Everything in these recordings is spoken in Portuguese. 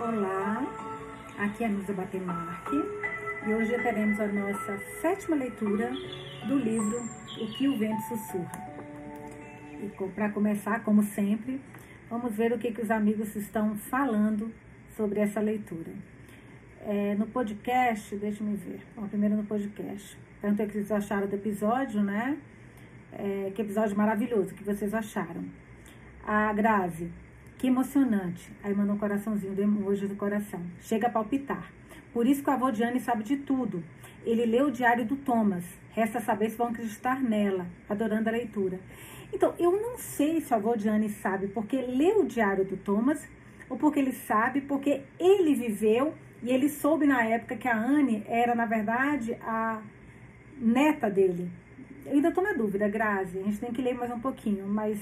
Olá, aqui é a Nusa Batemarque e hoje teremos a nossa sétima leitura do livro O que o Vento Sussurra. E para começar, como sempre, vamos ver o que, que os amigos estão falando sobre essa leitura. É, no podcast, deixa me ver, Bom, primeiro no podcast. Perguntei o que vocês acharam do episódio, né? É, que episódio maravilhoso, que vocês acharam. A Grazi, que emocionante. Aí mandou um coraçãozinho de emoji do coração. Chega a palpitar. Por isso que o avô Diane sabe de tudo. Ele leu o diário do Thomas. Resta saber se vão acreditar nela, adorando a leitura. Então, eu não sei se o avô Diane sabe porque leu o diário do Thomas ou porque ele sabe porque ele viveu e ele soube na época que a Anne era, na verdade, a neta dele. Eu ainda estou na dúvida, Grazi. A gente tem que ler mais um pouquinho, mas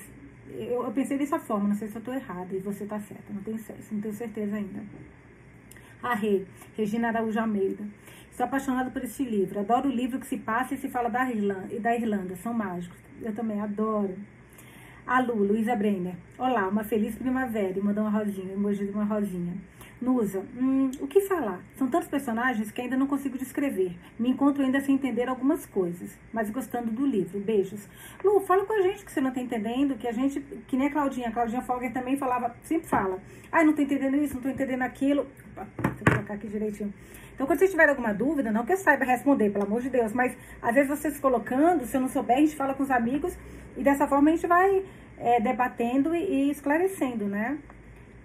eu, eu pensei dessa forma, não sei se eu estou errada e você está certa, não tenho, não tenho certeza ainda. A Rei, Regina Araújo Almeida. Estou apaixonada por esse livro. Adoro o livro que se passa e se fala da Irlanda, e da Irlanda. São mágicos. Eu também adoro. A Lu, Luísa Brenner. Olá, uma feliz primavera. E mandou uma rosinha, emoji de uma rosinha. Nusa, hum, o que falar? São tantos personagens que ainda não consigo descrever. Me encontro ainda sem entender algumas coisas, mas gostando do livro. Beijos. Lu, fala com a gente que você não está entendendo, que a gente, que nem a Claudinha, a Claudinha Folger também falava, sempre fala. Ai, não estou entendendo isso, não estou entendendo aquilo. Opa, deixa eu colocar aqui direitinho. Então, quando vocês tiverem alguma dúvida, não que eu saiba responder, pelo amor de Deus, mas às vezes vocês colocando, se eu não souber, a gente fala com os amigos e dessa forma a gente vai é, debatendo e, e esclarecendo, né?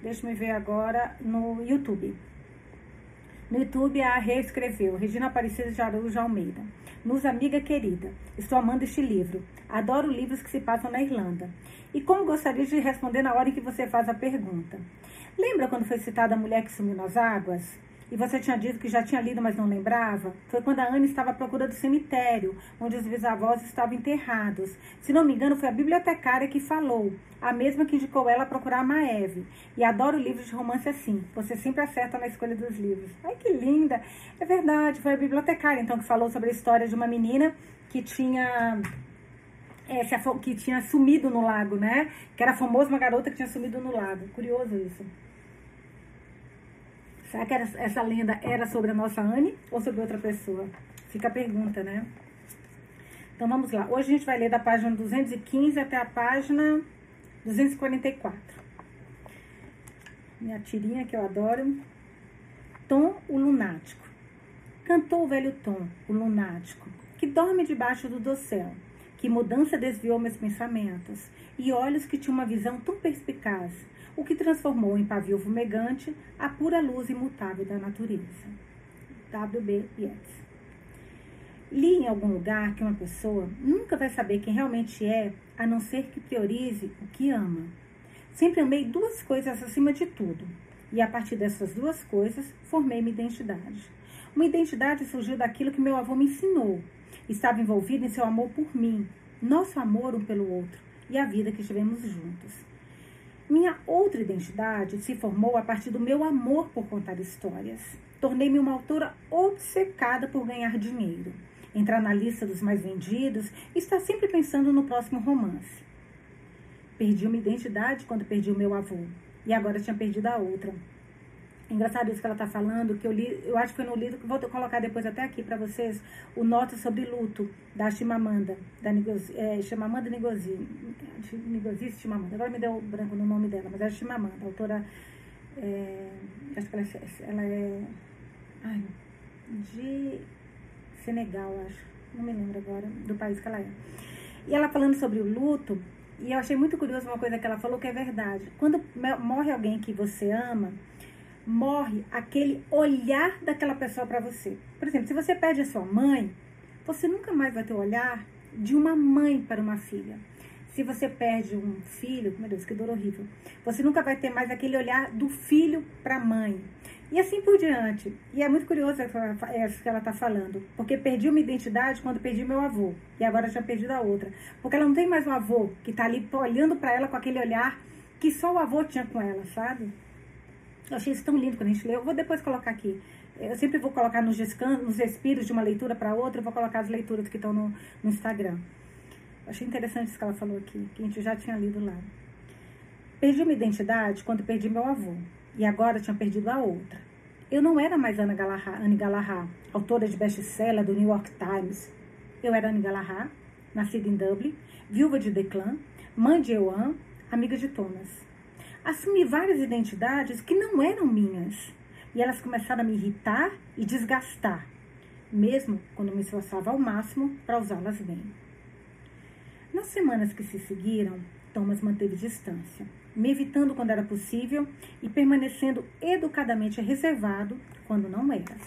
Deixa me ver agora no YouTube. No YouTube, a reescreveu Regina Aparecida de Araújo Almeida. Nos amiga querida, estou amando este livro. Adoro livros que se passam na Irlanda. E como gostaria de responder na hora em que você faz a pergunta. Lembra quando foi citada a mulher que sumiu nas águas? E você tinha dito que já tinha lido, mas não lembrava, foi quando a Anne estava à procura do cemitério, onde os bisavós estavam enterrados. Se não me engano, foi a bibliotecária que falou, a mesma que indicou ela a procurar a Maeve. E adoro livros de romance assim, você sempre acerta na escolha dos livros. Ai, que linda! É verdade, foi a bibliotecária, então, que falou sobre a história de uma menina que tinha... É, que tinha sumido no lago, né? Que era famosa uma garota que tinha sumido no lago. Curioso isso. Será que essa lenda era sobre a nossa Anne ou sobre outra pessoa? Fica a pergunta, né? Então vamos lá. Hoje a gente vai ler da página 215 até a página 244. Minha tirinha que eu adoro. Tom, o lunático. Cantou o velho Tom, o lunático, que dorme debaixo do dossel. Que mudança desviou meus pensamentos, e olhos que tinham uma visão tão perspicaz o que transformou em pavio fumegante a pura luz imutável da natureza. W.B. Yeats. Li em algum lugar que uma pessoa nunca vai saber quem realmente é, a não ser que priorize o que ama. Sempre amei duas coisas acima de tudo, e a partir dessas duas coisas formei minha identidade. Uma identidade surgiu daquilo que meu avô me ensinou. Estava envolvido em seu amor por mim, nosso amor um pelo outro e a vida que tivemos juntos. Minha outra identidade se formou a partir do meu amor por contar histórias. Tornei-me uma autora obcecada por ganhar dinheiro, entrar na lista dos mais vendidos e estar sempre pensando no próximo romance. Perdi uma identidade quando perdi o meu avô, e agora tinha perdido a outra. Engraçado isso que ela está falando, que eu li, eu acho que foi no livro, vou colocar depois até aqui para vocês, o Nota sobre Luto, da Chimamanda, da Nigozi, é, Chimamanda Nigozi, Nigozi Chimamanda, agora me deu branco no nome dela, mas é Chimamanda, autora, é, acho que ela, é, ela é, ai, de Senegal, acho, não me lembro agora do país que ela é. E ela falando sobre o luto, e eu achei muito curioso uma coisa que ela falou que é verdade. Quando morre alguém que você ama, morre aquele olhar daquela pessoa para você. Por exemplo, se você perde a sua mãe, você nunca mais vai ter o olhar de uma mãe para uma filha. Se você perde um filho, meu Deus, que dor horrível, você nunca vai ter mais aquele olhar do filho para a mãe. E assim por diante. E é muito curioso isso que ela está falando. Porque perdi uma identidade quando perdi meu avô. E agora já perdi a outra. Porque ela não tem mais um avô que está ali olhando para ela com aquele olhar que só o avô tinha com ela, sabe? Eu achei isso tão lindo quando a gente leu. Eu vou depois colocar aqui. Eu sempre vou colocar nos nos respiros de uma leitura para outra, eu vou colocar as leituras que estão no, no Instagram. Eu achei interessante isso que ela falou aqui, que a gente já tinha lido lá. Perdi minha identidade quando perdi meu avô. e agora tinha perdido a outra. Eu não era mais Anne Galahad, Anne Galahad autora de best-seller do New York Times. Eu era Anne Galahad, nascida em Dublin, viúva de Declan, mãe de Ewan, amiga de Thomas. Assumi várias identidades que não eram minhas e elas começaram a me irritar e desgastar, mesmo quando me esforçava ao máximo para usá-las bem. Nas semanas que se seguiram, Thomas manteve distância, me evitando quando era possível e permanecendo educadamente reservado quando não era.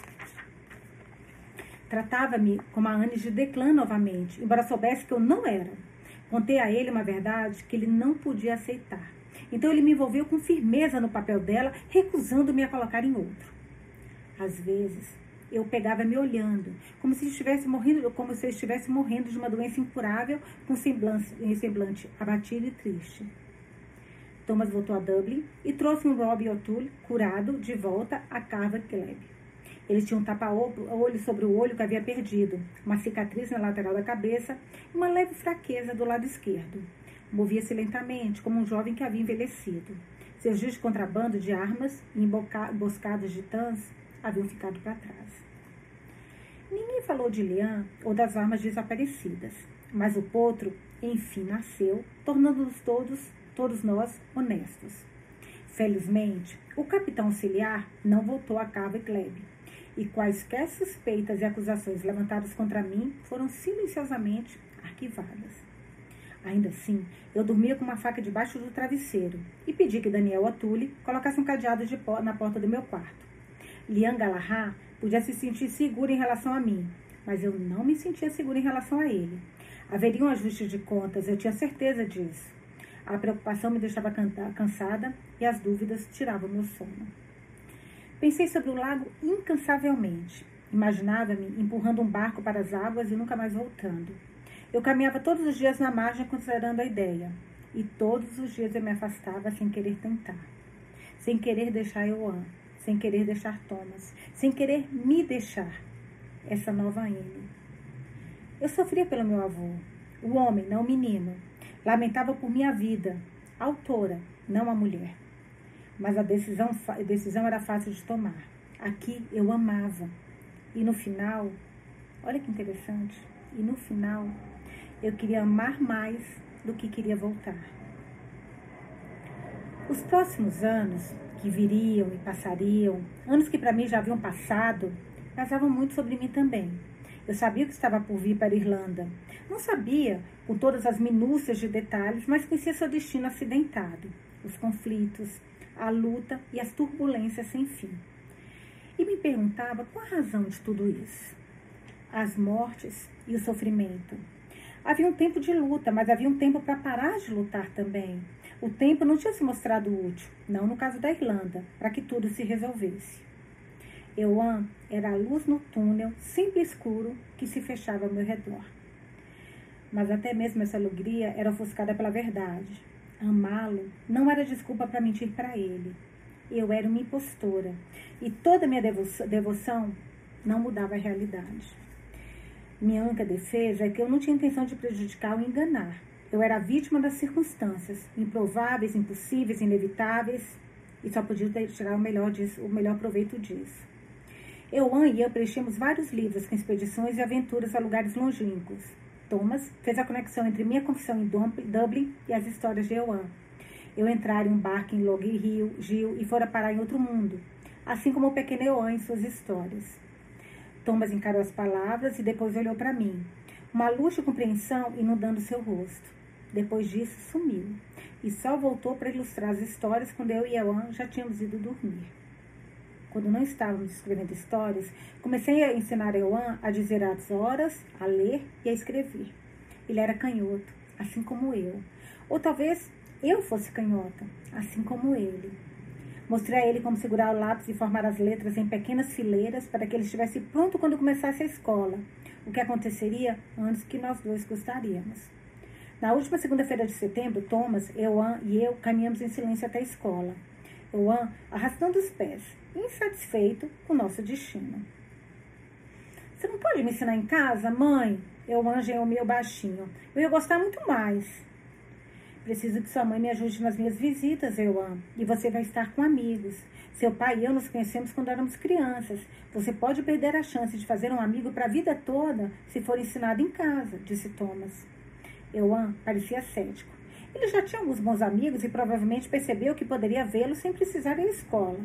Tratava-me como a Anne de Declan novamente, embora soubesse que eu não era. Contei a ele uma verdade que ele não podia aceitar. Então ele me envolveu com firmeza no papel dela, recusando-me a colocar em outro. Às vezes, eu pegava me olhando, como se estivesse morrendo, como se estivesse morrendo de uma doença incurável, com semblante, semblante abatido e triste. Thomas voltou a Dublin e trouxe um Robbie O'Toole curado de volta a Carver Club. Ele tinha um tapa-olho sobre o olho que havia perdido, uma cicatriz na lateral da cabeça e uma leve fraqueza do lado esquerdo. Movia-se lentamente, como um jovem que havia envelhecido. Seus dias de contrabando de armas e emboscadas de tãs haviam ficado para trás. Ninguém falou de Lian ou das armas desaparecidas, mas o potro, enfim, nasceu, tornando-nos todos, todos nós, honestos. Felizmente, o capitão auxiliar não voltou a Cabo e Klebe, e quaisquer suspeitas e acusações levantadas contra mim foram silenciosamente arquivadas. Ainda assim, eu dormia com uma faca debaixo do travesseiro e pedi que Daniel Atuli colocasse um cadeado de na porta do meu quarto. Lian Galahá podia se sentir seguro em relação a mim, mas eu não me sentia segura em relação a ele. Haveria um ajuste de contas, eu tinha certeza disso. A preocupação me deixava cansada e as dúvidas tiravam meu sono. Pensei sobre o lago incansavelmente. Imaginava-me empurrando um barco para as águas e nunca mais voltando. Eu caminhava todos os dias na margem considerando a ideia. E todos os dias eu me afastava sem querer tentar. Sem querer deixar Euan. Sem querer deixar Thomas. Sem querer me deixar. Essa nova Anne. Eu sofria pelo meu avô. O homem, não o menino. Lamentava por minha vida. A autora, não a mulher mas a decisão, a decisão era fácil de tomar. Aqui eu amava. E no final, olha que interessante, e no final eu queria amar mais do que queria voltar. Os próximos anos que viriam e passariam, anos que para mim já haviam passado, pesavam muito sobre mim também. Eu sabia que estava por vir para a Irlanda. Não sabia com todas as minúcias de detalhes, mas conhecia seu destino acidentado, os conflitos, a luta e as turbulências sem fim. E me perguntava qual a razão de tudo isso. As mortes e o sofrimento. Havia um tempo de luta, mas havia um tempo para parar de lutar também. O tempo não tinha se mostrado útil, não no caso da Irlanda, para que tudo se resolvesse. Euan era a luz no túnel, sempre escuro, que se fechava ao meu redor. Mas até mesmo essa alegria era ofuscada pela verdade. Amá-lo não era desculpa para mentir para ele. Eu era uma impostora e toda minha devoção não mudava a realidade. Minha única defesa é que eu não tinha intenção de prejudicar ou enganar. Eu era vítima das circunstâncias, improváveis, impossíveis, inevitáveis, e só podia tirar o melhor, disso, o melhor proveito disso. Eu e eu preenchemos vários livros com expedições e aventuras a lugares longínquos. Thomas fez a conexão entre minha confissão em Dublin e as histórias de Euan. Eu entrara em um barco em Log Rio, Gil e fora parar em outro mundo, assim como o pequeno Euan em suas histórias. Thomas encarou as palavras e depois olhou para mim, uma luz de compreensão inundando seu rosto. Depois disso, sumiu e só voltou para ilustrar as histórias quando eu e Euan já tínhamos ido dormir quando não estávamos escrevendo histórias, comecei a ensinar Euan a dizer as horas, a ler e a escrever. Ele era canhoto, assim como eu. Ou talvez eu fosse canhota, assim como ele. Mostrei a ele como segurar o lápis e formar as letras em pequenas fileiras para que ele estivesse pronto quando começasse a escola, o que aconteceria antes que nós dois gostaríamos. Na última segunda-feira de setembro, Thomas, Euan e eu caminhamos em silêncio até a escola. Euan arrastando os pés, insatisfeito com nosso destino. Você não pode me ensinar em casa, mãe? Eu anjei o meu baixinho. Eu ia gostar muito mais. Preciso que sua mãe me ajude nas minhas visitas, Euan. E você vai estar com amigos. Seu pai e eu nos conhecemos quando éramos crianças. Você pode perder a chance de fazer um amigo para a vida toda se for ensinado em casa, disse Thomas. Euan parecia cético. Ele já tinha alguns bons amigos e provavelmente percebeu que poderia vê-los sem precisar ir à escola.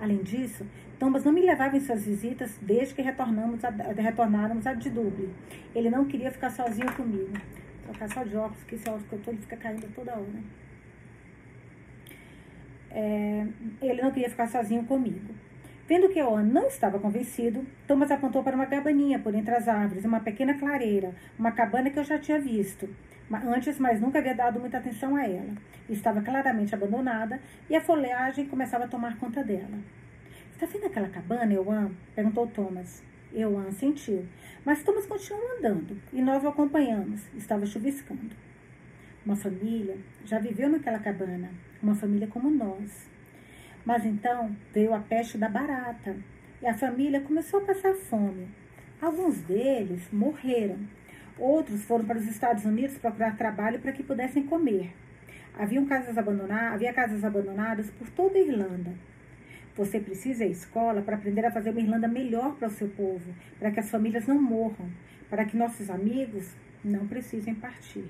Além disso, Thomas não me levava em suas visitas desde que retornamos a, retornáramos a de Dublin. Ele não queria ficar sozinho comigo. Trocar só de óculos, que esse óculos que eu tô, ele fica caindo toda hora. É, ele não queria ficar sozinho comigo. Vendo que Owen não estava convencido, Thomas apontou para uma cabaninha por entre as árvores, uma pequena clareira, uma cabana que eu já tinha visto. Antes, mas nunca havia dado muita atenção a ela. Estava claramente abandonada e a folhagem começava a tomar conta dela. Está vendo aquela cabana, Euan? perguntou Thomas. Euan sentiu, mas Thomas continuou andando e nós o acompanhamos. Estava chuviscando. Uma família já viveu naquela cabana, uma família como nós. Mas então veio a peste da barata e a família começou a passar fome. Alguns deles morreram. Outros foram para os Estados Unidos procurar trabalho para que pudessem comer. Havia casas, abandonadas, havia casas abandonadas por toda a Irlanda. Você precisa ir à escola para aprender a fazer uma Irlanda melhor para o seu povo, para que as famílias não morram, para que nossos amigos não precisem partir.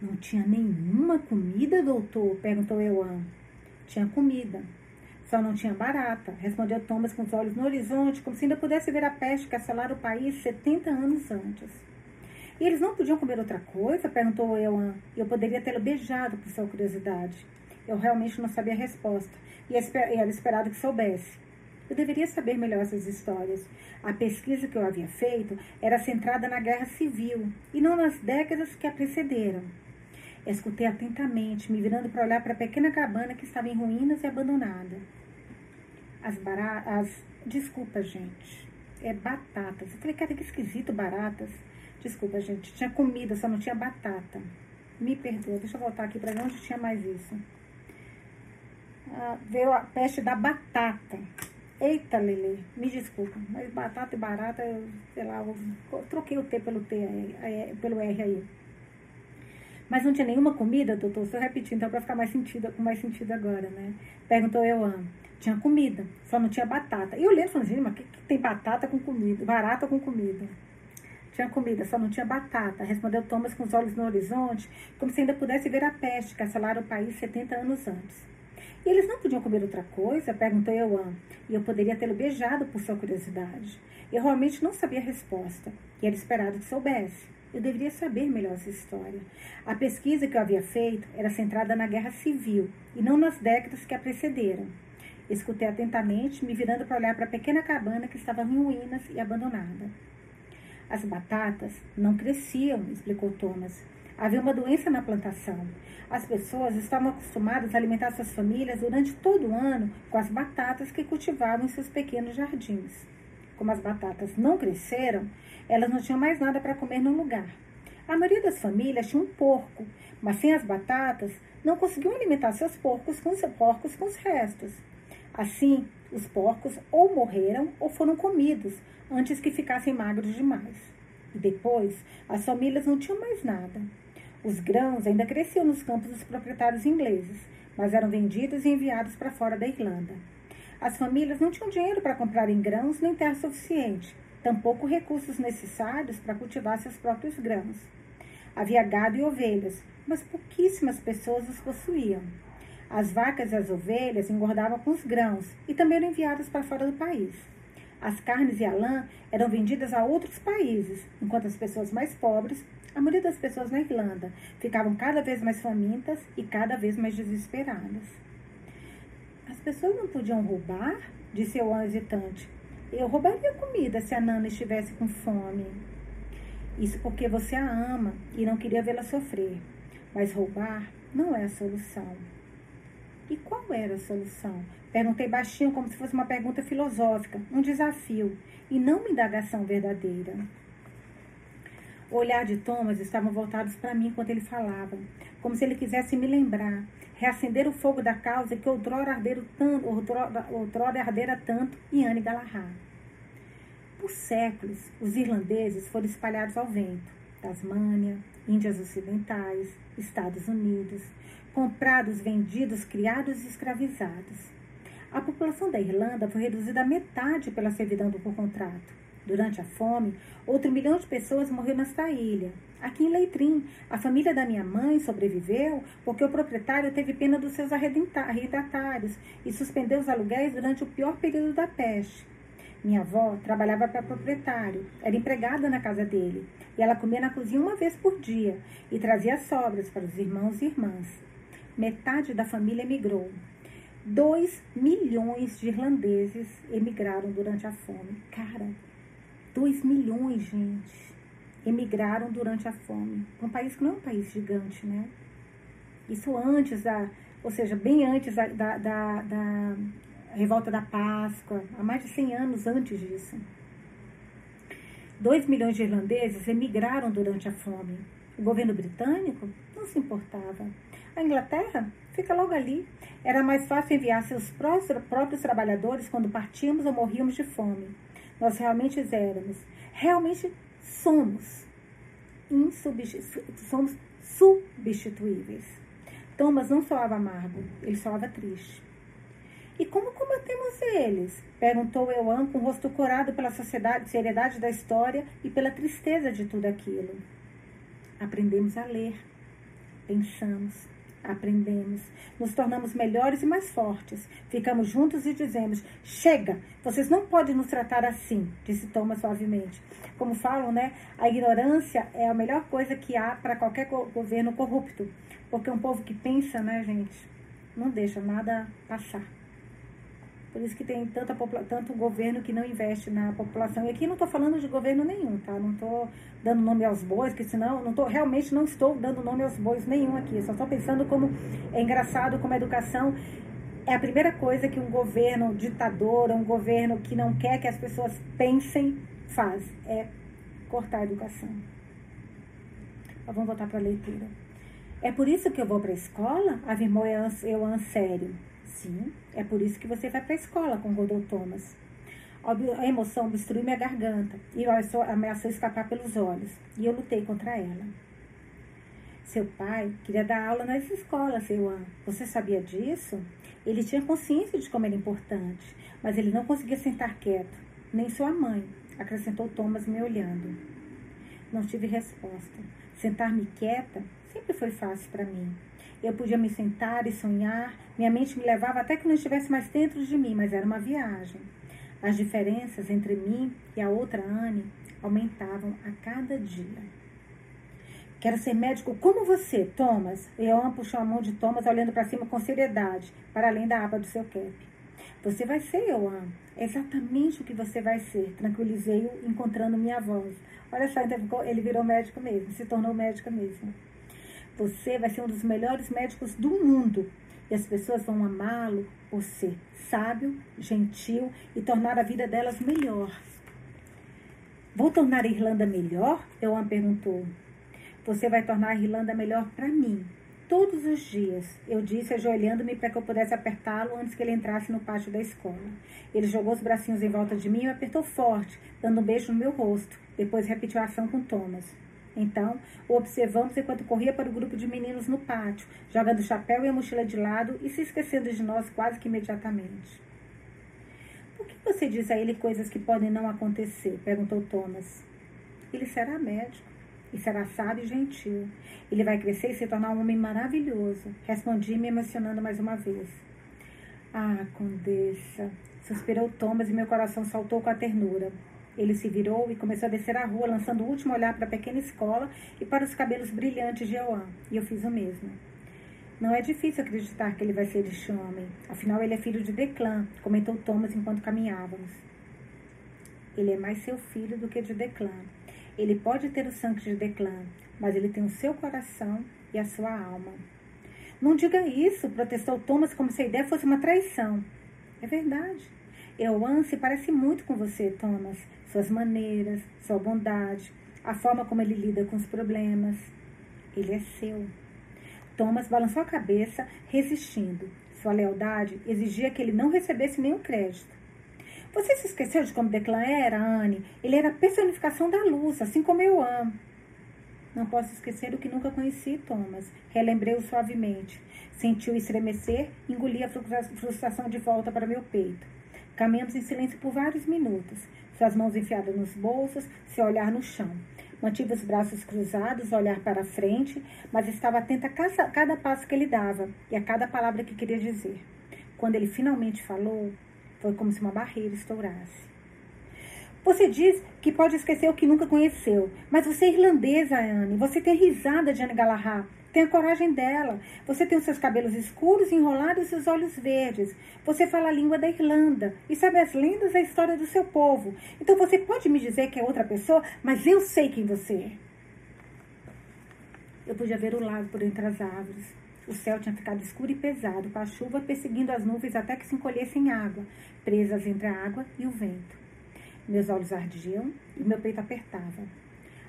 Não tinha nenhuma comida, doutor? perguntou Euan. Tinha comida. Só não tinha barata, respondeu Thomas com os olhos no horizonte, como se ainda pudesse ver a peste que assalara o país 70 anos antes. E eles não podiam comer outra coisa? perguntou Euan. Eu poderia tê-lo beijado por sua curiosidade. Eu realmente não sabia a resposta, e era esperado que soubesse. Eu deveria saber melhor essas histórias. A pesquisa que eu havia feito era centrada na guerra civil e não nas décadas que a precederam. Escutei atentamente, me virando para olhar para a pequena cabana que estava em ruínas e abandonada. As baratas. Desculpa, gente. É batatas. Eu falei, cara, que esquisito, baratas. Desculpa, gente. Tinha comida, só não tinha batata. Me perdoa. Deixa eu voltar aqui para onde tinha mais isso. Ah, veio a peste da batata. Eita, Lele, me desculpa, mas batata e barata, eu, sei lá, eu troquei o T pelo T, aí, pelo R aí. Mas não tinha nenhuma comida, doutor? Se eu repetir, então, para ficar mais sentido, com mais sentido agora, né? Perguntou eu, ah, tinha comida, só não tinha batata. E eu lendo, falando assim, mas que, que tem batata com comida? Barata com comida. Tinha comida, só não tinha batata. Respondeu Thomas com os olhos no horizonte, como se ainda pudesse ver a peste que assalara o país 70 anos antes. E eles não podiam comer outra coisa? Perguntou Euan, e eu poderia tê-lo beijado por sua curiosidade. Eu realmente não sabia a resposta, e era esperado que soubesse. Eu deveria saber melhor essa história. A pesquisa que eu havia feito era centrada na guerra civil e não nas décadas que a precederam. Escutei atentamente, me virando para olhar para a pequena cabana que estava em ruínas e abandonada. As batatas não cresciam, explicou Thomas. Havia uma doença na plantação. As pessoas estavam acostumadas a alimentar suas famílias durante todo o ano com as batatas que cultivavam em seus pequenos jardins. Como as batatas não cresceram, elas não tinham mais nada para comer no lugar. A maioria das famílias tinha um porco, mas sem as batatas, não conseguiam alimentar seus porcos com, seus porcos com os restos. Assim, os porcos ou morreram ou foram comidos antes que ficassem magros demais. E depois, as famílias não tinham mais nada. Os grãos ainda cresciam nos campos dos proprietários ingleses, mas eram vendidos e enviados para fora da Irlanda. As famílias não tinham dinheiro para comprarem grãos nem terra suficiente, tampouco recursos necessários para cultivar seus próprios grãos. Havia gado e ovelhas, mas pouquíssimas pessoas os possuíam. As vacas e as ovelhas engordavam com os grãos e também eram enviadas para fora do país. As carnes e a lã eram vendidas a outros países, enquanto as pessoas mais pobres, a maioria das pessoas na Irlanda, ficavam cada vez mais famintas e cada vez mais desesperadas. As pessoas não podiam roubar? Disse eu hesitante. Eu roubaria comida se a Nana estivesse com fome. Isso porque você a ama e não queria vê-la sofrer. Mas roubar não é a solução. E qual era a solução? Perguntei baixinho, como se fosse uma pergunta filosófica, um desafio, e não uma indagação verdadeira. O olhar de Thomas estava voltados para mim enquanto ele falava, como se ele quisesse me lembrar, reacender o fogo da causa que outrora, ardera tanto, outrora, outrora ardera tanto em Anne Galahad. Por séculos, os irlandeses foram espalhados ao vento. Tasmânia, Índias Ocidentais, Estados Unidos, comprados, vendidos, criados e escravizados. A população da Irlanda foi reduzida à metade pela servidão por contrato. Durante a fome, outro milhão de pessoas morreu nesta ilha. Aqui em Leitrim, a família da minha mãe sobreviveu porque o proprietário teve pena dos seus arrendatários e suspendeu os aluguéis durante o pior período da peste. Minha avó trabalhava para proprietário, era empregada na casa dele, e ela comia na cozinha uma vez por dia e trazia sobras para os irmãos e irmãs. Metade da família emigrou. 2 milhões de irlandeses emigraram durante a fome. Cara, 2 milhões, gente, emigraram durante a fome. Um país que não é um país gigante, né? Isso antes da, ou seja, bem antes da, da, da, da revolta da Páscoa, há mais de 100 anos antes disso. 2 milhões de irlandeses emigraram durante a fome. O governo britânico não se importava. A Inglaterra fica logo ali. Era mais fácil enviar seus próprios trabalhadores quando partíamos ou morríamos de fome. Nós realmente éramos, realmente somos, somos substituíveis. Thomas não soava amargo, ele soava triste. E como combatemos eles? Perguntou Euan com o rosto corado pela seriedade da história e pela tristeza de tudo aquilo. Aprendemos a ler, pensamos, aprendemos, nos tornamos melhores e mais fortes. Ficamos juntos e dizemos: Chega, vocês não podem nos tratar assim, disse Thomas suavemente. Como falam, né? A ignorância é a melhor coisa que há para qualquer governo corrupto. Porque um povo que pensa, né, gente, não deixa nada passar. Por isso que tem tanta, tanto governo que não investe na população. E aqui não estou falando de governo nenhum, tá? Não estou dando nome aos bois, que senão não tô, realmente não estou dando nome aos bois nenhum aqui. Eu só estou pensando como é engraçado como a educação é a primeira coisa que um governo ditador, um governo que não quer que as pessoas pensem, faz. É cortar a educação. Mas vamos voltar para a leitura. É por isso que eu vou para a escola? Afirmou eu sério. Sim, é por isso que você vai para a escola, concordou Thomas. A emoção obstruiu minha garganta e ameaçou escapar pelos olhos, e eu lutei contra ela. Seu pai queria dar aula nas escolas, Euan. Você sabia disso? Ele tinha consciência de como era importante, mas ele não conseguia sentar quieto, nem sua mãe, acrescentou Thomas me olhando. Não tive resposta. Sentar-me quieta sempre foi fácil para mim. Eu podia me sentar e sonhar, minha mente me levava até que não estivesse mais dentro de mim, mas era uma viagem. As diferenças entre mim e a outra Anne aumentavam a cada dia. Quero ser médico como você, Thomas. Leon puxou a mão de Thomas, olhando para cima com seriedade, para além da aba do seu cap. Você vai ser, Johan. É exatamente o que você vai ser. Tranquilizei-o, encontrando minha voz. Olha só, ele virou médico mesmo, se tornou médico mesmo. Você vai ser um dos melhores médicos do mundo. E as pessoas vão amá-lo por ser sábio, gentil e tornar a vida delas melhor. Vou tornar a Irlanda melhor? Euan perguntou. Você vai tornar a Irlanda melhor para mim. Todos os dias, eu disse, ajoelhando-me para que eu pudesse apertá-lo antes que ele entrasse no pátio da escola. Ele jogou os bracinhos em volta de mim e apertou forte, dando um beijo no meu rosto. Depois repetiu a ação com Thomas. Então, o observamos enquanto corria para o grupo de meninos no pátio, jogando o chapéu e a mochila de lado e se esquecendo de nós quase que imediatamente. Por que você diz a ele coisas que podem não acontecer? perguntou Thomas. Ele será médico e será sábio e gentil. Ele vai crescer e se tornar um homem maravilhoso. Respondi, me emocionando mais uma vez. Ah, condessa, suspirou Thomas e meu coração saltou com a ternura. Ele se virou e começou a descer a rua, lançando o último olhar para a pequena escola e para os cabelos brilhantes de Joan. E eu fiz o mesmo. Não é difícil acreditar que ele vai ser este homem. Afinal, ele é filho de Declan, comentou Thomas enquanto caminhávamos. Ele é mais seu filho do que de Declan. Ele pode ter o sangue de Declan, mas ele tem o seu coração e a sua alma. Não diga isso, protestou Thomas como se a ideia fosse uma traição. É verdade. Euan se parece muito com você, Thomas suas maneiras, sua bondade, a forma como ele lida com os problemas. Ele é seu. Thomas balançou a cabeça, resistindo. Sua lealdade exigia que ele não recebesse nenhum crédito. Você se esqueceu de como Declan era, Anne? Ele era a personificação da luz, assim como eu amo. Não posso esquecer o que nunca conheci, Thomas. Relembrei-o suavemente. Sentiu estremecer, engoli a frustração de volta para meu peito. Caminhamos em silêncio por vários minutos, suas mãos enfiadas nos bolsos, seu olhar no chão. Mantive os braços cruzados, olhar para frente, mas estava atenta a cada passo que ele dava e a cada palavra que queria dizer. Quando ele finalmente falou, foi como se uma barreira estourasse. Você diz que pode esquecer o que nunca conheceu, mas você é irlandesa, Anne. Você tem risada de Anne Galahad. Tem a coragem dela. Você tem os seus cabelos escuros, enrolados e seus olhos verdes. Você fala a língua da Irlanda e sabe as lendas e a história do seu povo. Então você pode me dizer que é outra pessoa, mas eu sei quem você é. Eu podia ver o lago por entre as árvores. O céu tinha ficado escuro e pesado, com a chuva perseguindo as nuvens até que se encolhessem água, presas entre a água e o vento. Meus olhos ardiam e meu peito apertava.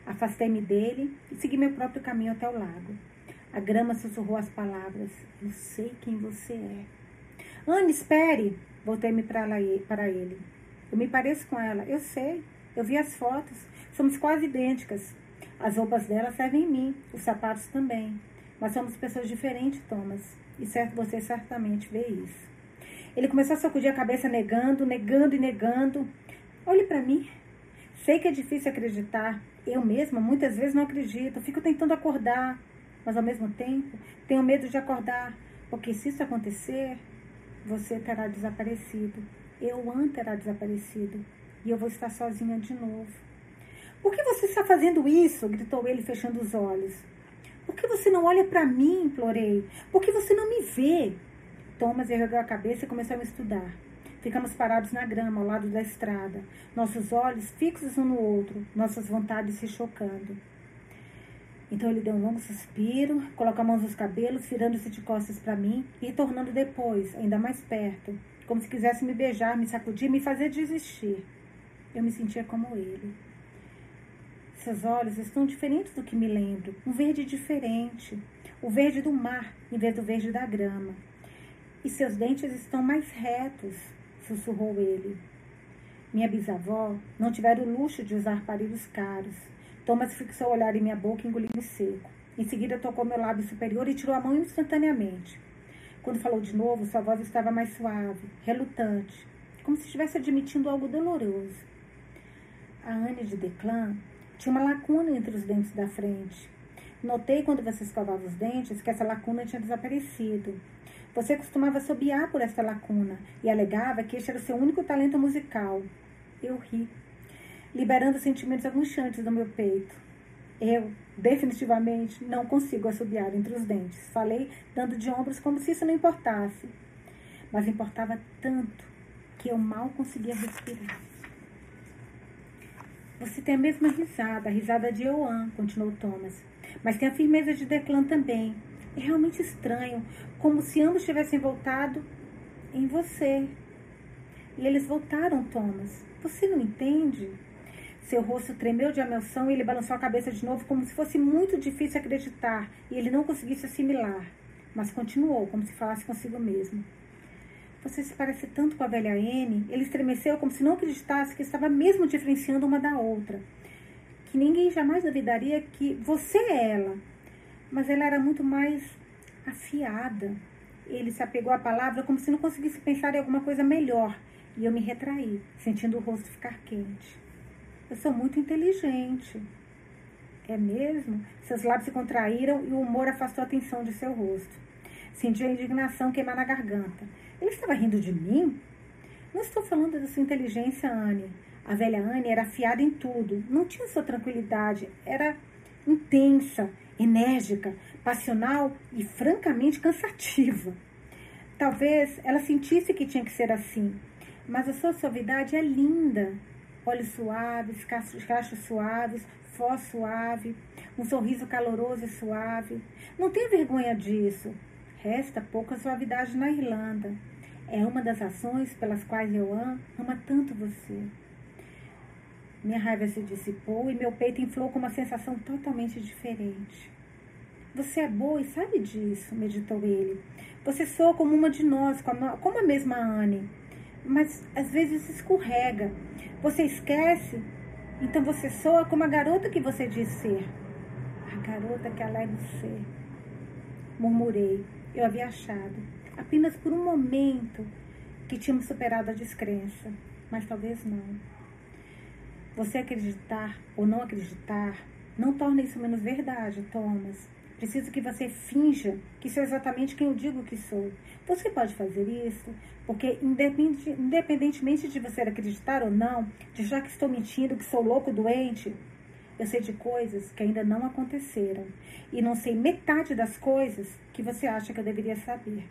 Afastei-me dele e segui meu próprio caminho até o lago. A grama sussurrou as palavras: Eu sei quem você é. Anne, espere! Voltei-me para ele. Eu me pareço com ela. Eu sei. Eu vi as fotos. Somos quase idênticas. As roupas dela servem em mim, os sapatos também. Mas somos pessoas diferentes, Thomas. E certo, você certamente vê isso. Ele começou a sacudir a cabeça, negando, negando e negando. Olhe para mim. Sei que é difícil acreditar. Eu mesma muitas vezes não acredito. Fico tentando acordar, mas ao mesmo tempo tenho medo de acordar, porque se isso acontecer, você terá desaparecido. Eu An terá desaparecido e eu vou estar sozinha de novo. Por que você está fazendo isso? gritou ele, fechando os olhos. Por que você não olha para mim? implorei. Por que você não me vê? Thomas ergueu a cabeça e começou a estudar. Ficamos parados na grama, ao lado da estrada, nossos olhos fixos um no outro, nossas vontades se chocando. Então ele deu um longo suspiro, colocou a mão nos cabelos, virando-se de costas para mim e tornando depois, ainda mais perto, como se quisesse me beijar, me sacudir, me fazer desistir. Eu me sentia como ele. Seus olhos estão diferentes do que me lembro, um verde diferente, o verde do mar em vez do verde da grama. E seus dentes estão mais retos, sussurrou ele. Minha bisavó não tivera o luxo de usar aparelhos caros. Thomas fixou o olhar em minha boca e engoliu em seco. Em seguida, tocou meu lábio superior e tirou a mão instantaneamente. Quando falou de novo, sua voz estava mais suave, relutante, como se estivesse admitindo algo doloroso. A Anne de Declan tinha uma lacuna entre os dentes da frente. Notei quando você escovava os dentes que essa lacuna tinha desaparecido. Você costumava sobiar por essa lacuna e alegava que este era o seu único talento musical. Eu ri, liberando sentimentos angustiantes do meu peito. Eu, definitivamente, não consigo assobiar entre os dentes. Falei, dando de ombros como se isso não importasse. Mas importava tanto que eu mal conseguia respirar. Você tem a mesma risada, a risada de Oan, continuou Thomas. Mas tem a firmeza de Declan também. É realmente estranho, como se ambos tivessem voltado em você. E eles voltaram, Thomas. Você não entende? Seu rosto tremeu de emoção e ele balançou a cabeça de novo, como se fosse muito difícil acreditar e ele não conseguisse assimilar. Mas continuou, como se falasse consigo mesmo. Você se parece tanto com a velha Anne. Ele estremeceu como se não acreditasse que estava mesmo diferenciando uma da outra. Que ninguém jamais duvidaria que você é ela, mas ela era muito mais afiada. Ele se apegou à palavra como se não conseguisse pensar em alguma coisa melhor, e eu me retraí, sentindo o rosto ficar quente. Eu sou muito inteligente. É mesmo? Seus lábios se contraíram e o humor afastou a atenção de seu rosto. Senti a indignação queimar na garganta. Ele estava rindo de mim? Não estou falando da sua inteligência, Anne. A velha Anne era afiada em tudo. Não tinha sua tranquilidade. Era intensa, enérgica, passional e francamente cansativa. Talvez ela sentisse que tinha que ser assim, mas a sua suavidade é linda. Olhos suaves, cachos suaves, voz suave, um sorriso caloroso e suave. Não tenha vergonha disso. Resta pouca suavidade na Irlanda. É uma das ações pelas quais eu amo, ama tanto você. Minha raiva se dissipou e meu peito inflou com uma sensação totalmente diferente. Você é boa e sabe disso, meditou ele. Você soa como uma de nós, como a mesma Anne. Mas às vezes escorrega. Você esquece, então você soa como a garota que você diz ser. A garota que alegre ser. Murmurei. Eu havia achado, apenas por um momento, que tínhamos superado a descrença, mas talvez não. Você acreditar ou não acreditar não torna isso menos verdade, Thomas. Preciso que você finja que sou exatamente quem eu digo que sou. Você pode fazer isso, porque independentemente de você acreditar ou não, de já que estou mentindo, que sou louco, doente, eu sei de coisas que ainda não aconteceram. E não sei metade das coisas que você acha que eu deveria saber.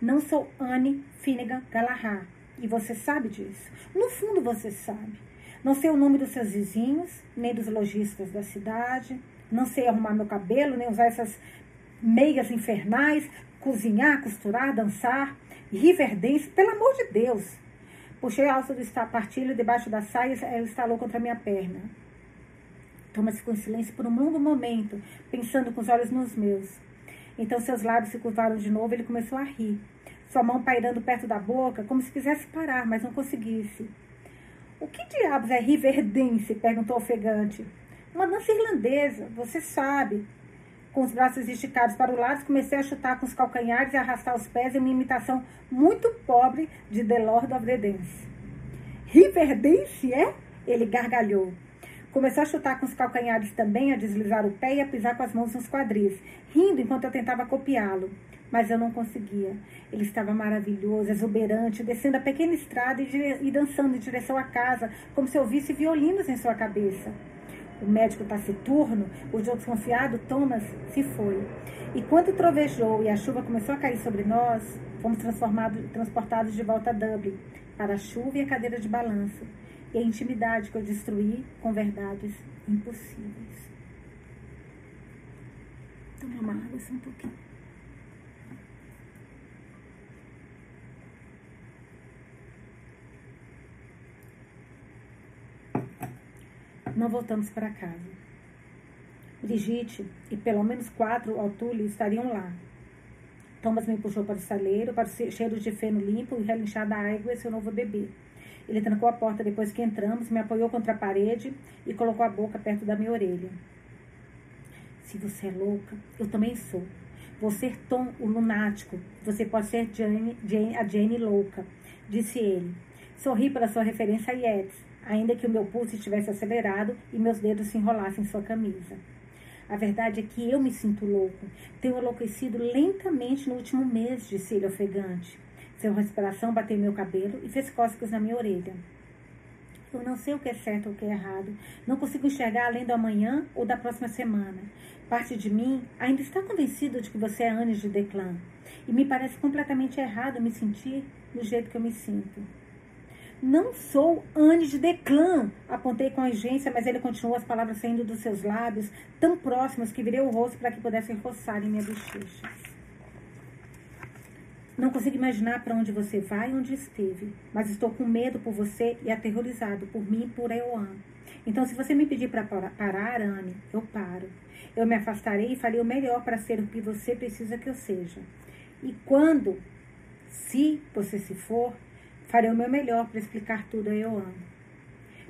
Não sou Anne Finnegan Galahad. E você sabe disso. No fundo, você sabe. Não sei o nome dos seus vizinhos, nem dos lojistas da cidade. Não sei arrumar meu cabelo, nem usar essas meias infernais, cozinhar, costurar, dançar. Riverdance, pelo amor de Deus. Puxei a alça do partilho debaixo da saia e ela estalou contra minha perna. Thomas ficou em silêncio por um longo momento, pensando com os olhos nos meus. Então seus lábios se curvaram de novo e ele começou a rir, sua mão pairando perto da boca, como se quisesse parar, mas não conseguisse. O que diabos é Riverdance? perguntou ofegante. Uma dança irlandesa, você sabe. Com os braços esticados para o lado, comecei a chutar com os calcanhares e arrastar os pés em uma imitação muito pobre de The Lord of the Dance. Riverdance, é? Ele gargalhou. Começou a chutar com os calcanhares também, a deslizar o pé e a pisar com as mãos nos quadris, rindo enquanto eu tentava copiá-lo. Mas eu não conseguia. Ele estava maravilhoso, exuberante, descendo a pequena estrada e, e dançando em direção à casa, como se ouvisse violinos em sua cabeça. O médico taciturno, o desconfiado Thomas, se foi. E quando trovejou e a chuva começou a cair sobre nós, fomos transportados de volta a Dublin, para a chuva e a cadeira de balanço e a intimidade que eu destruí com verdades impossíveis. Toma uma água só um pouquinho. Não voltamos para casa. Brigitte e pelo menos quatro Altuli estariam lá. Thomas me puxou para o saleiro, para o cheiro de feno limpo e relinchar da água e seu novo bebê. Ele trancou a porta depois que entramos, me apoiou contra a parede e colocou a boca perto da minha orelha. Se você é louca, eu também sou. Vou ser Tom, o lunático. Você pode ser Jane, Jane, a Jane louca, disse ele. Sorri pela sua referência a Yeats, ainda que o meu pulso estivesse acelerado e meus dedos se enrolassem em sua camisa. A verdade é que eu me sinto louco. Tenho enlouquecido lentamente no último mês, disse ele ofegante. Sua respiração bateu meu cabelo e fez cócegas na minha orelha. Eu não sei o que é certo ou o que é errado. Não consigo enxergar além do amanhã ou da próxima semana. Parte de mim ainda está convencido de que você é Anis de Declan. E me parece completamente errado me sentir do jeito que eu me sinto. Não sou Anne de Declan, apontei com urgência, mas ele continuou as palavras saindo dos seus lábios, tão próximas que virei o rosto para que pudessem roçar em minha bochecha. Não consigo imaginar para onde você vai e onde esteve, mas estou com medo por você e aterrorizado por mim e por Eoan. Então, se você me pedir para parar, Anne, eu paro. Eu me afastarei e farei o melhor para ser o que você precisa que eu seja. E quando, se você se for, farei o meu melhor para explicar tudo a Eoan.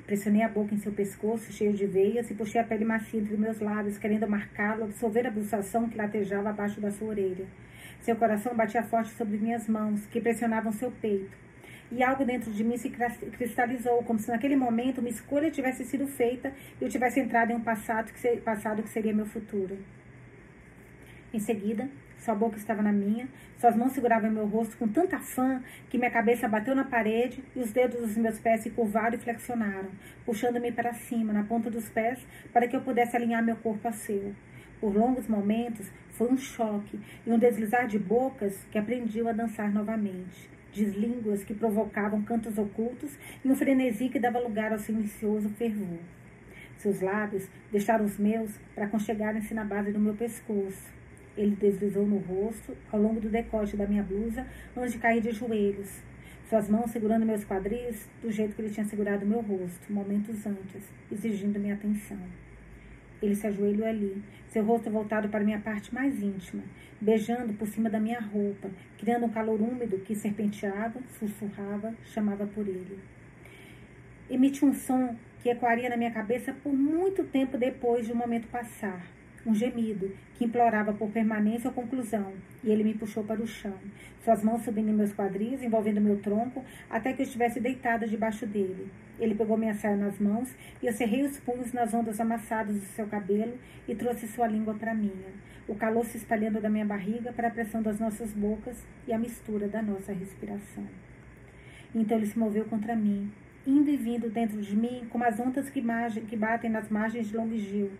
Pressionei a boca em seu pescoço, cheio de veias, e puxei a pele macia entre meus lábios, querendo marcá-lo, absorver a pulsação que latejava abaixo da sua orelha. Seu coração batia forte sobre minhas mãos, que pressionavam seu peito. E algo dentro de mim se cristalizou, como se naquele momento uma escolha tivesse sido feita e eu tivesse entrado em um passado que, ser, passado que seria meu futuro. Em seguida, sua boca estava na minha, suas mãos seguravam meu rosto com tanta fã que minha cabeça bateu na parede e os dedos dos meus pés se curvaram e flexionaram, puxando-me para cima, na ponta dos pés, para que eu pudesse alinhar meu corpo a seu. Por longos momentos, foi um choque e um deslizar de bocas que aprendiam a dançar novamente, de línguas que provocavam cantos ocultos e um frenesi que dava lugar ao silencioso fervor. Seus lábios deixaram os meus para aconchegarem-se na base do meu pescoço. Ele deslizou no rosto, ao longo do decote da minha blusa, antes de cair de joelhos. Suas mãos segurando meus quadris, do jeito que ele tinha segurado meu rosto, momentos antes, exigindo minha atenção. Ele se ajoelhou ali, seu rosto voltado para minha parte mais íntima, beijando por cima da minha roupa, criando um calor úmido que serpenteava, sussurrava, chamava por ele. Emitiu um som que ecoaria na minha cabeça por muito tempo depois de o um momento passar. Um gemido que implorava por permanência ou conclusão, e ele me puxou para o chão, suas mãos subindo em meus quadris, envolvendo meu tronco, até que eu estivesse deitada debaixo dele. Ele pegou minha saia nas mãos e eu cerrei os punhos nas ondas amassadas do seu cabelo e trouxe sua língua para minha, o calor se espalhando da minha barriga para a pressão das nossas bocas e a mistura da nossa respiração. Então ele se moveu contra mim, indo e vindo dentro de mim como as ondas que, batem nas margens de Long Gil,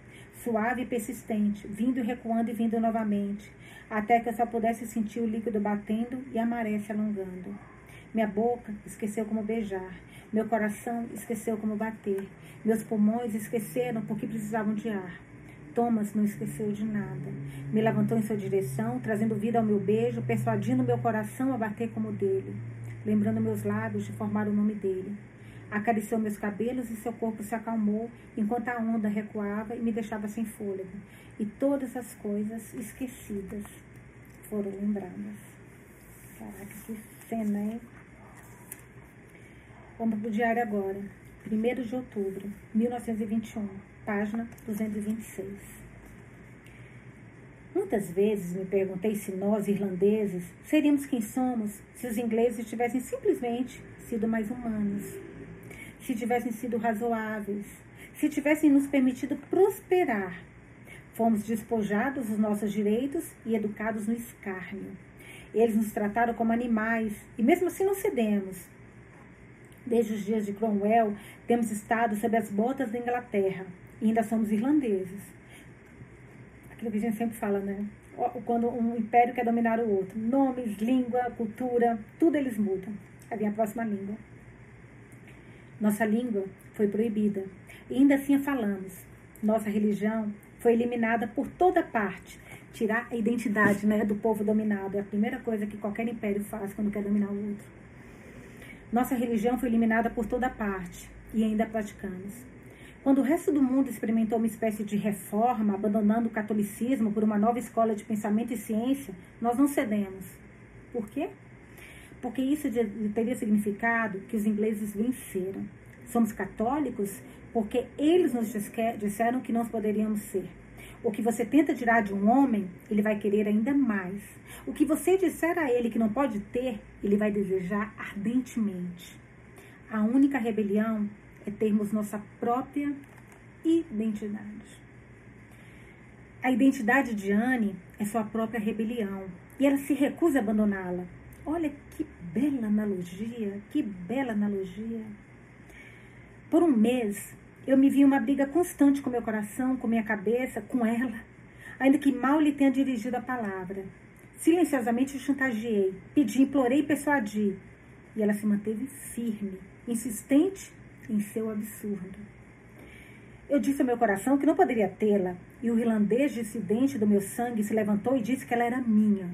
suave e persistente, vindo e recuando e vindo novamente, até que eu só pudesse sentir o líquido batendo e a maré se alongando. Minha boca esqueceu como beijar, meu coração esqueceu como bater, meus pulmões esqueceram porque precisavam de ar. Thomas não esqueceu de nada. Me levantou em sua direção, trazendo vida ao meu beijo, persuadindo meu coração a bater como o dele, lembrando meus lábios de formar o nome dele. Acariciou meus cabelos e seu corpo se acalmou enquanto a onda recuava e me deixava sem fôlego. E todas as coisas esquecidas foram lembradas. Caraca, que cena, hein? Vamos para o diário agora. 1 de outubro, 1921, página 226. Muitas vezes me perguntei se nós, irlandeses, seríamos quem somos se os ingleses tivessem simplesmente sido mais humanos se tivessem sido razoáveis, se tivessem nos permitido prosperar. Fomos despojados dos nossos direitos e educados no escárnio. Eles nos trataram como animais e mesmo assim não cedemos. Desde os dias de Cromwell, temos estado sob as botas da Inglaterra e ainda somos irlandeses. Aquilo que a gente sempre fala, né? Quando um império quer dominar o outro. Nomes, língua, cultura, tudo eles mudam. Aí vem a próxima língua. Nossa língua foi proibida e ainda assim a falamos. Nossa religião foi eliminada por toda parte. Tirar a identidade né, do povo dominado é a primeira coisa que qualquer império faz quando quer dominar o outro. Nossa religião foi eliminada por toda parte e ainda praticamos. Quando o resto do mundo experimentou uma espécie de reforma, abandonando o catolicismo por uma nova escola de pensamento e ciência, nós não cedemos. Por quê? Porque isso teria significado que os ingleses venceram. Somos católicos porque eles nos disseram que nós poderíamos ser. O que você tenta tirar de um homem, ele vai querer ainda mais. O que você disser a ele que não pode ter, ele vai desejar ardentemente. A única rebelião é termos nossa própria identidade. A identidade de Anne é sua própria rebelião e ela se recusa a abandoná-la. Olha que bela analogia, que bela analogia. Por um mês, eu me vi uma briga constante com meu coração, com minha cabeça, com ela, ainda que mal lhe tenha dirigido a palavra. Silenciosamente chantageei, pedi, implorei persuadi. E ela se manteve firme, insistente em seu absurdo. Eu disse ao meu coração que não poderia tê-la, e o irlandês dissidente do meu sangue se levantou e disse que ela era minha.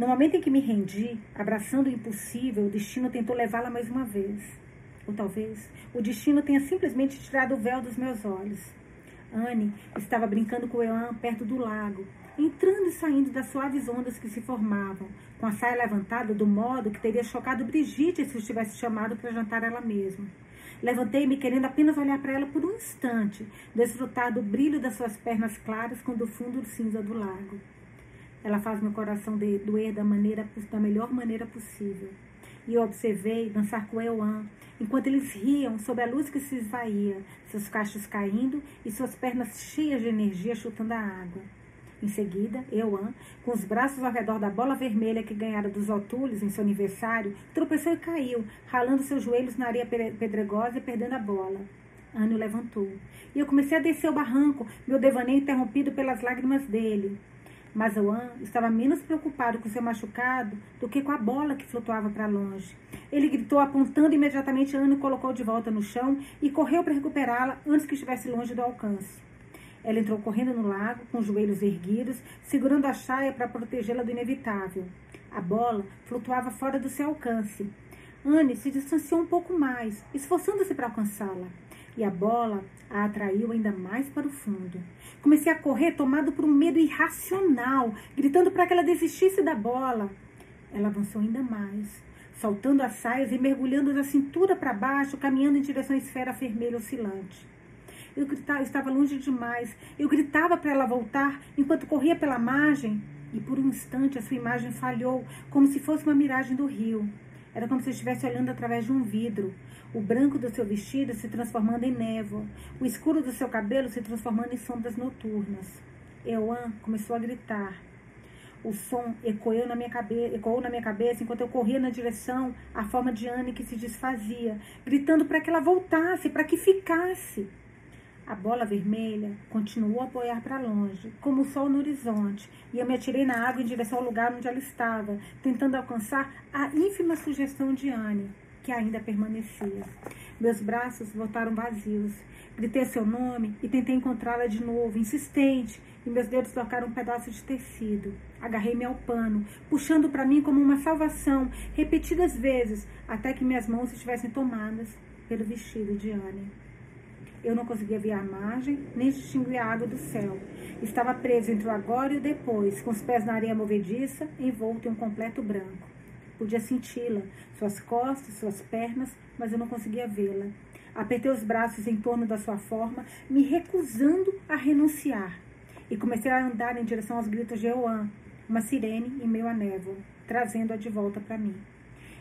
No momento em que me rendi, abraçando o impossível, o destino tentou levá-la mais uma vez. Ou talvez o destino tenha simplesmente tirado o véu dos meus olhos. Anne estava brincando com Elan perto do lago, entrando e saindo das suaves ondas que se formavam, com a saia levantada do modo que teria chocado Brigitte se os tivesse chamado para jantar ela mesma. Levantei-me querendo apenas olhar para ela por um instante, desfrutar do brilho das suas pernas claras com o fundo cinza do lago. Ela faz meu coração doer da, maneira, da melhor maneira possível. E eu observei dançar com Euan, enquanto eles riam sob a luz que se esvaía, seus cachos caindo e suas pernas cheias de energia chutando a água. Em seguida, Euan, com os braços ao redor da bola vermelha que ganhara dos Otúlios em seu aniversário, tropeçou e caiu, ralando seus joelhos na areia pedregosa e perdendo a bola. Anne levantou. E eu comecei a descer o barranco, meu devaneio interrompido pelas lágrimas dele. Mas Oan estava menos preocupado com seu machucado do que com a bola que flutuava para longe. Ele gritou, apontando imediatamente Ana e colocou de volta no chão e correu para recuperá-la antes que estivesse longe do alcance. Ela entrou correndo no lago, com os joelhos erguidos, segurando a chaia para protegê-la do inevitável. A bola flutuava fora do seu alcance. Anne se distanciou um pouco mais, esforçando-se para alcançá-la. E a bola a atraiu ainda mais para o fundo. Comecei a correr, tomado por um medo irracional, gritando para que ela desistisse da bola. Ela avançou ainda mais, soltando as saias e mergulhando da cintura para baixo, caminhando em direção à esfera vermelha oscilante. Eu, gritava, estava longe demais. Eu gritava para ela voltar enquanto corria pela margem. E por um instante a sua imagem falhou, como se fosse uma miragem do rio. Era como se estivesse olhando através de um vidro. O branco do seu vestido se transformando em névoa. O escuro do seu cabelo se transformando em sombras noturnas. Euan começou a gritar. O som ecoou na, minha cabeça, ecoou na minha cabeça enquanto eu corria na direção à forma de Anne que se desfazia, gritando para que ela voltasse, para que ficasse. A bola vermelha continuou a boiar para longe, como o sol no horizonte, e eu me atirei na água em direção ao lugar onde ela estava, tentando alcançar a ínfima sugestão de Anne, que ainda permanecia. Meus braços voltaram vazios. Gritei seu nome e tentei encontrá-la de novo, insistente, e meus dedos tocaram um pedaço de tecido. Agarrei-me ao pano, puxando para mim como uma salvação, repetidas vezes, até que minhas mãos estivessem tomadas pelo vestido de Anne. Eu não conseguia ver a margem, nem distinguir a água do céu. Estava preso entre o agora e o depois, com os pés na areia movediça, envolto em um completo branco. Podia senti-la, suas costas, suas pernas, mas eu não conseguia vê-la. Apertei os braços em torno da sua forma, me recusando a renunciar. E comecei a andar em direção aos gritos de Euan, uma sirene em meio à névoa, trazendo-a de volta para mim.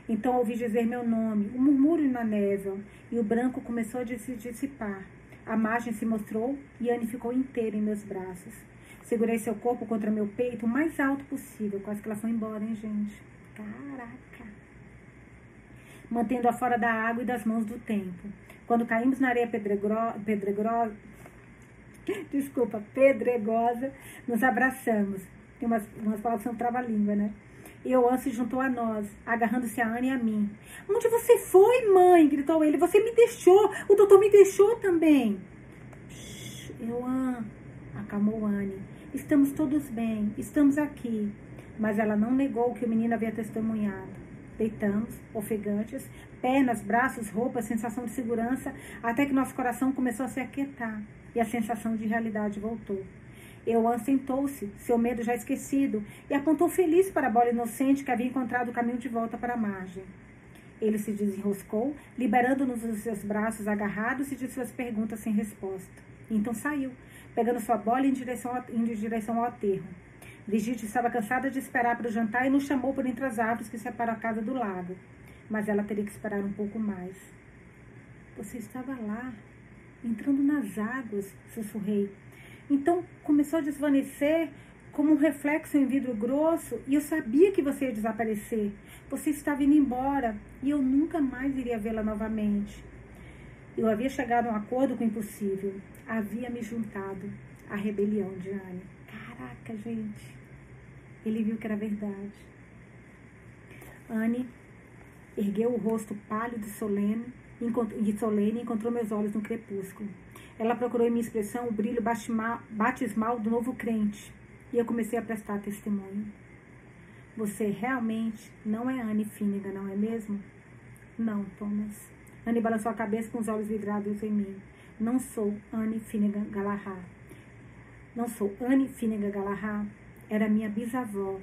Então ouvi dizer meu nome, um murmúrio na névoa, e o branco começou a se dissipar. A margem se mostrou e Anne ficou inteira em meus braços. Segurei seu corpo contra meu peito o mais alto possível. Quase que ela foi embora, hein, gente? Caraca! Mantendo-a fora da água e das mãos do tempo. Quando caímos na areia pedregosa, desculpa, pedregosa, nos abraçamos. Tem umas, umas palavras que são trava-língua, né? E Euan se juntou a nós, agarrando-se a Anne e a mim. Onde você foi, mãe? gritou ele. Você me deixou. O doutor me deixou também. Euan, acalmou Anne. Estamos todos bem. Estamos aqui. Mas ela não negou o que o menino havia testemunhado. Deitamos, ofegantes, pernas, braços, roupas, sensação de segurança, até que nosso coração começou a se aquietar e a sensação de realidade voltou. Euan sentou-se, seu medo já esquecido, e apontou feliz para a bola inocente que havia encontrado o caminho de volta para a margem. Ele se desenroscou, liberando-nos dos seus braços agarrados e de suas perguntas sem resposta. Então saiu, pegando sua bola em direção em direção ao aterro. Brigitte estava cansada de esperar para o jantar e nos chamou por entre as árvores que separam a casa do lago. Mas ela teria que esperar um pouco mais. Você estava lá, entrando nas águas, sussurrei. Então começou a desvanecer como um reflexo em vidro grosso e eu sabia que você ia desaparecer. Você estava indo embora e eu nunca mais iria vê-la novamente. Eu havia chegado a um acordo com o impossível. Havia me juntado à rebelião de Anne. Caraca, gente. Ele viu que era verdade. Anne ergueu o rosto pálido e solene, e solene encontrou meus olhos no crepúsculo. Ela procurou em minha expressão o brilho batismal do novo crente. E eu comecei a prestar testemunho. Você realmente não é Anne Finnegan, não é mesmo? Não, Thomas. Anne balançou a cabeça com os olhos vidrados em mim. Não sou Anne Finnegan Galahad. Não sou Anne Finnegan Galahad. Era minha bisavó.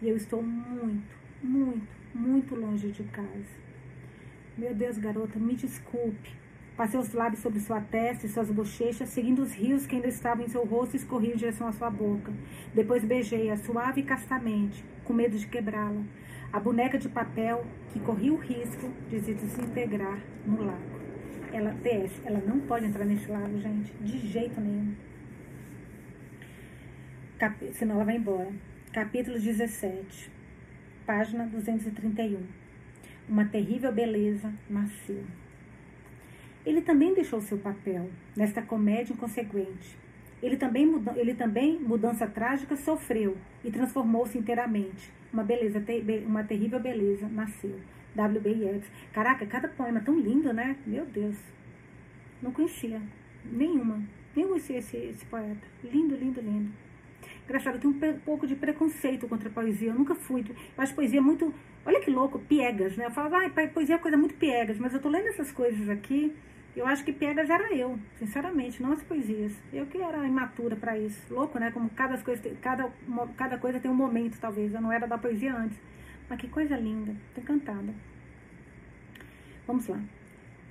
E eu estou muito, muito, muito longe de casa. Meu Deus, garota, me desculpe. Passei os lábios sobre sua testa e suas bochechas, seguindo os rios que ainda estavam em seu rosto e escorriam em direção à sua boca. Depois beijei-a suave e castamente, com medo de quebrá-la. A boneca de papel que corria o risco de se desintegrar no lago. Ela desce, ela não pode entrar nesse lago, gente, de jeito nenhum. Cap... Senão ela vai embora. Capítulo 17, página 231. Uma terrível beleza nasceu. Ele também deixou seu papel nesta comédia inconsequente. Ele também, ele também, mudança trágica, sofreu e transformou-se inteiramente. Uma beleza, uma terrível beleza nasceu. W.B. Yeats. Caraca, cada poema tão lindo, né? Meu Deus. Não conhecia nenhuma. Nem conhecia esse, esse poeta. Lindo, lindo, lindo. Engraçado, eu tenho um pouco de preconceito contra a poesia. Eu nunca fui. Eu acho poesia muito. Olha que louco, piegas, né? Eu falo, ah, poesia é coisa muito piegas, mas eu tô lendo essas coisas aqui eu acho que Piegas era eu, sinceramente, não as poesias. Eu que era imatura para isso. Louco, né? Como cada coisa, cada, cada coisa tem um momento, talvez. Eu não era da poesia antes. Mas que coisa linda. Tô encantada. Vamos lá.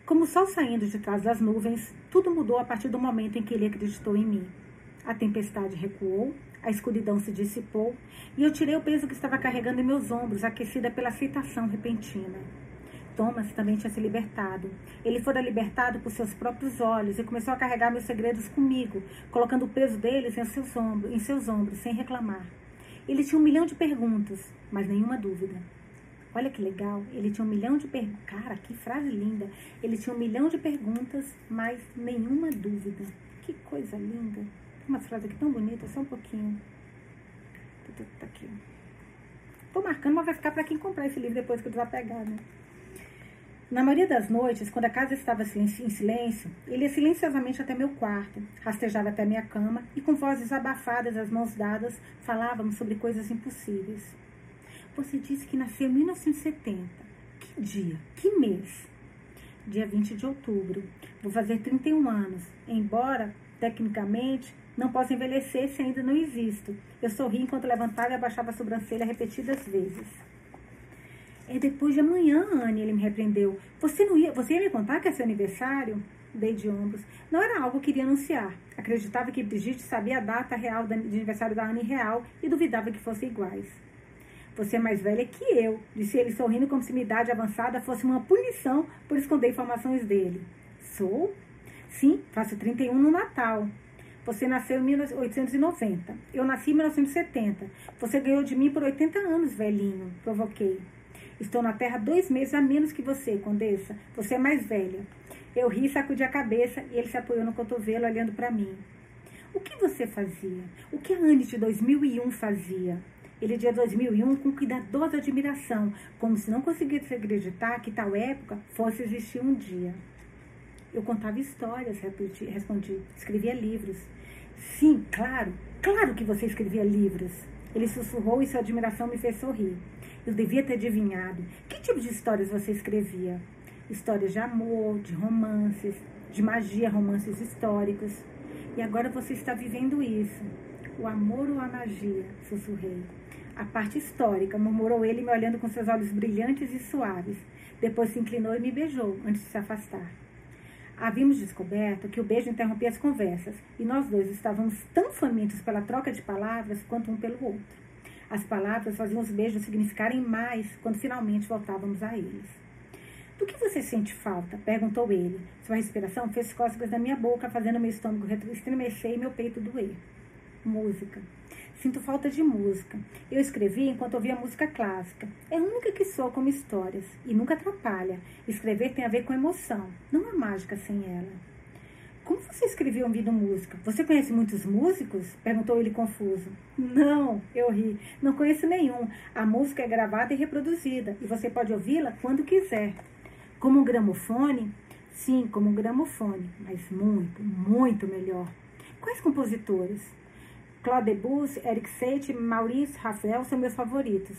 Como o sol saindo de trás das nuvens, tudo mudou a partir do momento em que ele acreditou em mim. A tempestade recuou, a escuridão se dissipou e eu tirei o peso que estava carregando em meus ombros, aquecida pela aceitação repentina. Thomas também tinha se libertado. Ele fora libertado por seus próprios olhos e começou a carregar meus segredos comigo, colocando o peso deles em seus ombros, em seus ombros sem reclamar. Ele tinha um milhão de perguntas, mas nenhuma dúvida. Olha que legal, ele tinha um milhão de perguntas. Cara, que frase linda. Ele tinha um milhão de perguntas, mas nenhuma dúvida. Que coisa linda. Tem umas frases aqui tão bonitas, só um pouquinho. Tá aqui. Tô marcando, mas vai ficar para quem comprar esse livro depois que eu pegar, né? Na maioria das noites, quando a casa estava em silêncio, ele ia silenciosamente até meu quarto, rastejava até minha cama e, com vozes abafadas, as mãos dadas, falávamos sobre coisas impossíveis. Você disse que nasceu em 1970. Que dia? Que mês? Dia 20 de outubro. Vou fazer 31 anos. Embora, tecnicamente, não possa envelhecer se ainda não existo. Eu sorri enquanto levantava e abaixava a sobrancelha repetidas vezes. É depois de amanhã, Anne, ele me repreendeu. Você não ia, você ia me contar que é seu aniversário? Dei de ombros. Não era algo que iria anunciar. Acreditava que Brigitte sabia a data real de aniversário da Anne real e duvidava que fossem iguais. Você é mais velha que eu, disse ele sorrindo como se minha idade avançada fosse uma punição por esconder informações dele. Sou? Sim, faço 31 no Natal. Você nasceu em 1890. Eu nasci em 1970. Você ganhou de mim por 80 anos, velhinho. Provoquei. Estou na Terra dois meses a menos que você, Condessa. Você é mais velha. Eu ri sacudi a cabeça e ele se apoiou no cotovelo, olhando para mim. O que você fazia? O que a Anne de 2001 fazia? Ele de 2001 com cuidadosa admiração, como se não conseguisse acreditar que tal época fosse existir um dia. Eu contava histórias, respondi. Escrevia livros. Sim, claro, claro que você escrevia livros. Ele sussurrou e sua admiração me fez sorrir. Eu devia ter adivinhado. Que tipo de histórias você escrevia? Histórias de amor, de romances, de magia, romances históricos. E agora você está vivendo isso. O amor ou a magia? Sussurrei. A parte histórica, murmurou ele, me olhando com seus olhos brilhantes e suaves. Depois se inclinou e me beijou, antes de se afastar. Havíamos descoberto que o beijo interrompia as conversas, e nós dois estávamos tão famintos pela troca de palavras quanto um pelo outro. As palavras faziam os beijos significarem mais quando finalmente voltávamos a eles. Do que você sente falta? perguntou ele. Sua respiração fez cócegas na minha boca, fazendo meu estômago estremecer e meu peito doer. Música. Sinto falta de música. Eu escrevi enquanto ouvia música clássica. É a única que soa como histórias e nunca atrapalha. Escrever tem a ver com emoção. Não há mágica sem ela. Como você escreveu ouvindo música? Você conhece muitos músicos? Perguntou ele confuso. Não, eu ri. Não conheço nenhum. A música é gravada e reproduzida e você pode ouvi-la quando quiser. Como um gramofone? Sim, como um gramofone, mas muito, muito melhor. Quais compositores? Claude Debussy, Eric Satie, Maurice Ravel são meus favoritos.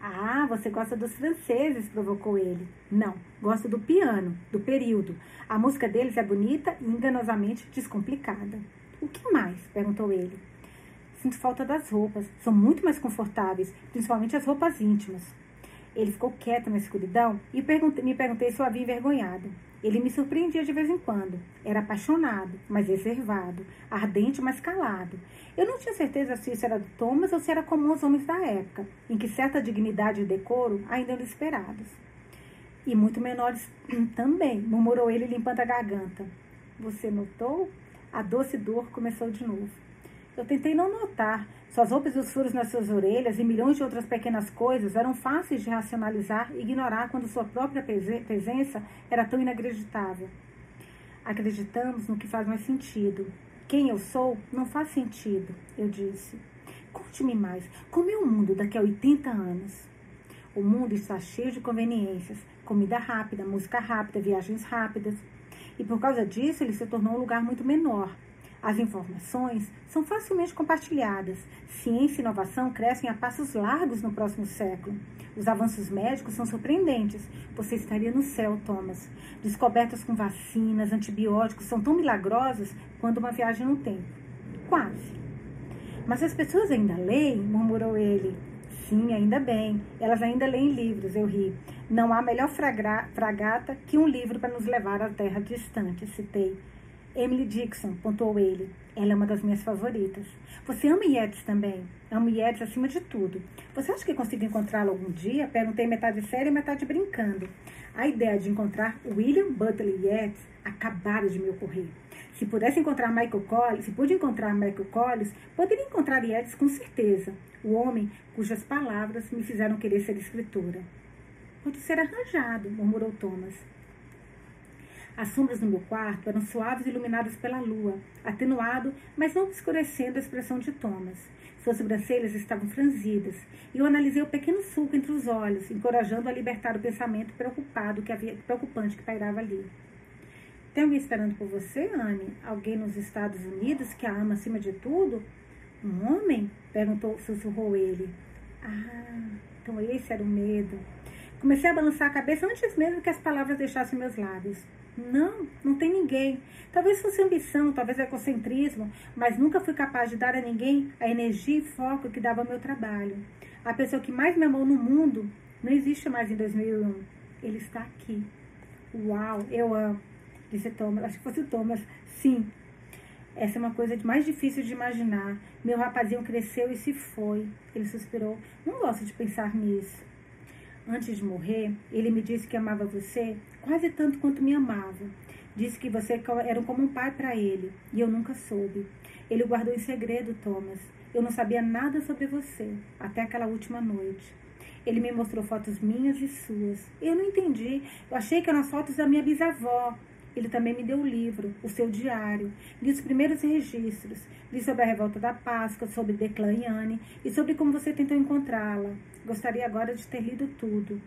Ah, você gosta dos franceses, provocou ele. Não, gosto do piano, do período. A música deles é bonita e enganosamente descomplicada. O que mais? perguntou ele. Sinto falta das roupas. São muito mais confortáveis, principalmente as roupas íntimas. Ele ficou quieto na escuridão e me perguntei se eu havia envergonhado. Ele me surpreendia de vez em quando. Era apaixonado, mas reservado, ardente, mas calado. Eu não tinha certeza se isso era do Thomas ou se era comum aos homens da época, em que certa dignidade e decoro ainda eram esperados. E muito menores também, murmurou ele limpando a garganta. Você notou? A doce dor começou de novo. Eu tentei não notar. Suas roupas e os furos nas suas orelhas e milhões de outras pequenas coisas eram fáceis de racionalizar e ignorar quando sua própria presença era tão inacreditável. Acreditamos no que faz mais sentido. Quem eu sou não faz sentido, eu disse. Conte-me mais. Como é o mundo daqui a 80 anos? O mundo está cheio de conveniências. Comida rápida, música rápida, viagens rápidas. E por causa disso, ele se tornou um lugar muito menor, as informações são facilmente compartilhadas. Ciência e inovação crescem a passos largos no próximo século. Os avanços médicos são surpreendentes. Você estaria no céu, Thomas. Descobertas com vacinas, antibióticos são tão milagrosas quanto uma viagem no tempo. Quase. Mas as pessoas ainda leem, murmurou ele. Sim, ainda bem. Elas ainda leem livros, eu ri. Não há melhor fragata que um livro para nos levar à terra distante, citei. Emily Dixon, pontuou ele. Ela é uma das minhas favoritas. Você ama Yeats também? Amo Yeats acima de tudo. Você acha que consigo encontrá-lo algum dia? Perguntei metade séria e metade brincando. A ideia de encontrar William Butler Yeats acabara de me ocorrer. Se pudesse encontrar Michael Collins, se pude encontrar Michael Collins, poderia encontrar Yeats com certeza, o homem cujas palavras me fizeram querer ser escritora. Pode ser arranjado, murmurou Thomas. As sombras no meu quarto eram suaves e iluminadas pela lua, atenuado, mas não obscurecendo a expressão de Thomas. Suas sobrancelhas estavam franzidas, e eu analisei o pequeno sulco entre os olhos, encorajando a libertar o pensamento preocupado que havia, preocupante que pairava ali. Tem alguém esperando por você, Anne? Alguém nos Estados Unidos que a ama acima de tudo? Um homem? Perguntou, sussurrou ele. Ah, então esse era o medo. Comecei a balançar a cabeça antes mesmo que as palavras deixassem meus lábios. Não, não tem ninguém. Talvez fosse ambição, talvez egocentrismo, mas nunca fui capaz de dar a ninguém a energia e foco que dava ao meu trabalho. A pessoa que mais me amou no mundo não existe mais em 2001. Ele está aqui. Uau, eu amo. Disse Thomas. Acho que fosse o Thomas. Sim. Essa é uma coisa mais difícil de imaginar. Meu rapazinho cresceu e se foi. Ele suspirou. Não gosto de pensar nisso. Antes de morrer, ele me disse que amava você quase tanto quanto me amava. Disse que você era como um pai para ele, e eu nunca soube. Ele guardou em segredo, Thomas. Eu não sabia nada sobre você, até aquela última noite. Ele me mostrou fotos minhas e suas. Eu não entendi. Eu achei que eram as fotos da minha bisavó. Ele também me deu o livro, o seu diário. Li os primeiros registros. Li sobre a revolta da Páscoa, sobre Declan e Anne e sobre como você tentou encontrá-la. Gostaria agora de ter lido tudo.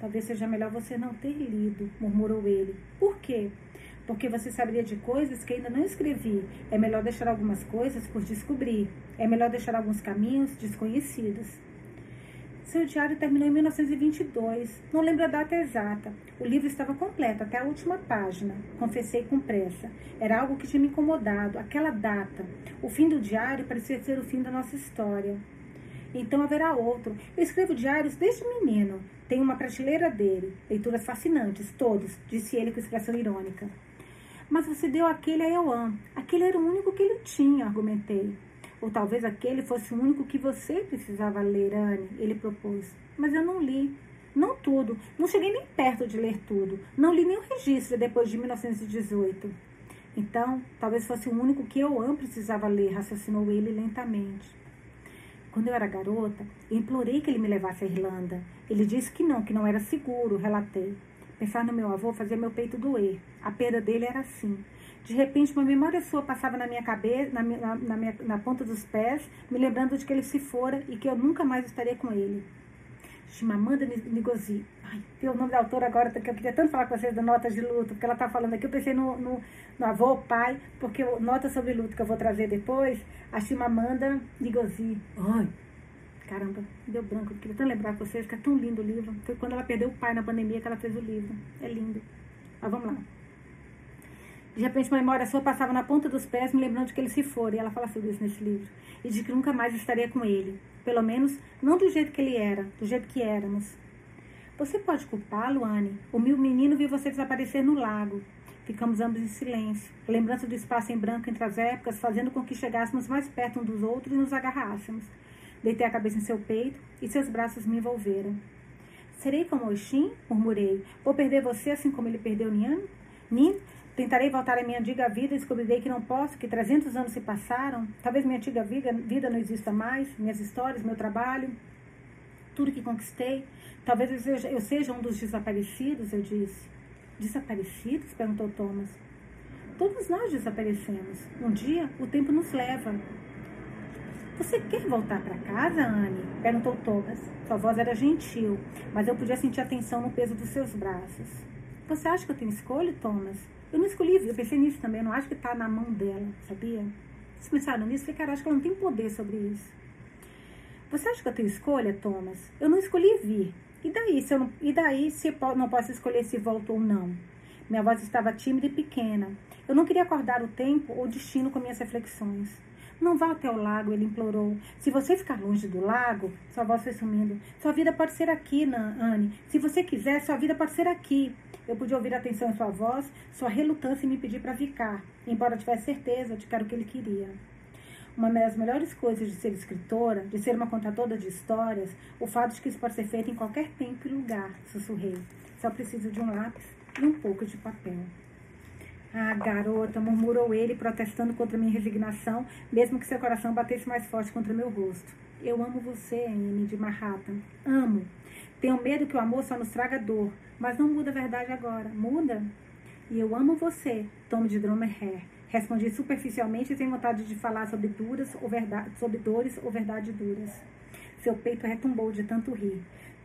Talvez seja melhor você não ter lido, murmurou ele. Por quê? Porque você saberia de coisas que ainda não escrevi. É melhor deixar algumas coisas por descobrir. É melhor deixar alguns caminhos desconhecidos. Seu diário terminou em 1922. Não lembro a data exata. O livro estava completo até a última página. Confessei com pressa. Era algo que tinha me incomodado. Aquela data. O fim do diário parecia ser o fim da nossa história. Então haverá outro. Eu escrevo diários desde menino. Tenho uma prateleira dele. Leituras fascinantes, todos, disse ele com expressão irônica. Mas você deu aquele a Euan. Aquele era o único que ele tinha, argumentei. Ou talvez aquele fosse o único que você precisava ler, Anne, ele propôs. Mas eu não li. Não tudo. Não cheguei nem perto de ler tudo. Não li nenhum registro depois de 1918. Então, talvez fosse o único que Euan precisava ler, raciocinou ele lentamente. Quando eu era garota, eu implorei que ele me levasse à Irlanda. Ele disse que não, que não era seguro, relatei. Pensar no meu avô fazia meu peito doer. A perda dele era assim. De repente, uma memória sua passava na minha cabeça, na, na, minha, na ponta dos pés, me lembrando de que ele se fora e que eu nunca mais estaria com ele. Chimamanda Ngozi. Ai, tem o nome da autora agora, que eu queria tanto falar com vocês da Notas de Luto, porque ela está falando aqui. Eu pensei no, no, no avô, pai, porque nota sobre luto que eu vou trazer depois, a Chimamanda Ngozi. Ai, caramba, deu branco. Eu queria tanto lembrar com vocês que é tão lindo o livro. Foi quando ela perdeu o pai na pandemia que ela fez o livro. É lindo. Mas vamos lá. De repente, uma memória sua passava na ponta dos pés, me lembrando de que ele se for. E ela fala sobre isso nesse livro. E de que nunca mais estaria com ele. Pelo menos, não do jeito que ele era, do jeito que éramos. Você pode culpá-lo, Anne? O meu menino viu você desaparecer no lago. Ficamos ambos em silêncio, lembrança do espaço em branco entre as épocas, fazendo com que chegássemos mais perto um dos outros e nos agarrássemos. Deitei a cabeça em seu peito e seus braços me envolveram. Serei como Oxin? murmurei. Vou perder você assim como ele perdeu Nian? Nin? Tentarei voltar à minha antiga vida e descobrirei que não posso, que 300 anos se passaram. Talvez minha antiga vida, vida não exista mais, minhas histórias, meu trabalho, tudo que conquistei. Talvez eu seja, eu seja um dos desaparecidos, eu disse. Desaparecidos? perguntou Thomas. Todos nós desaparecemos. Um dia o tempo nos leva. Você quer voltar para casa, Anne? perguntou Thomas. Sua voz era gentil, mas eu podia sentir a tensão no peso dos seus braços. Você acha que eu tenho escolha, Thomas? Eu não escolhi, eu pensei nisso também, eu não acho que está na mão dela, sabia? Vocês pensaram nisso? Eu falei, cara, acho que ela não tem poder sobre isso. Você acha que eu tenho escolha, Thomas? Eu não escolhi vir. E daí, se eu não, e daí se não posso escolher se volto ou não? Minha voz estava tímida e pequena. Eu não queria acordar o tempo ou o destino com minhas reflexões. Não vá até o lago, ele implorou. Se você ficar longe do lago, sua voz foi sumindo. Sua vida pode ser aqui, Anne. Se você quiser, sua vida pode ser aqui. Eu pude ouvir a atenção em sua voz, sua relutância em me pedir para ficar, embora tivesse certeza de que era o que ele queria. Uma das melhores coisas de ser escritora, de ser uma contadora de histórias, o fato de que isso pode ser feito em qualquer tempo e lugar, sussurrei. Só preciso de um lápis e um pouco de papel. Ah, garota, murmurou ele, protestando contra minha resignação, mesmo que seu coração batesse mais forte contra meu rosto. Eu amo você, Anne de Manhattan. Amo. Tenho medo que o amor só nos traga dor, mas não muda a verdade agora. Muda? E eu amo você, Tom de Dromer Respondi superficialmente sem vontade de falar sobre duras ou verdade, sobre dores ou verdade duras. Seu peito retumbou de tanto rir.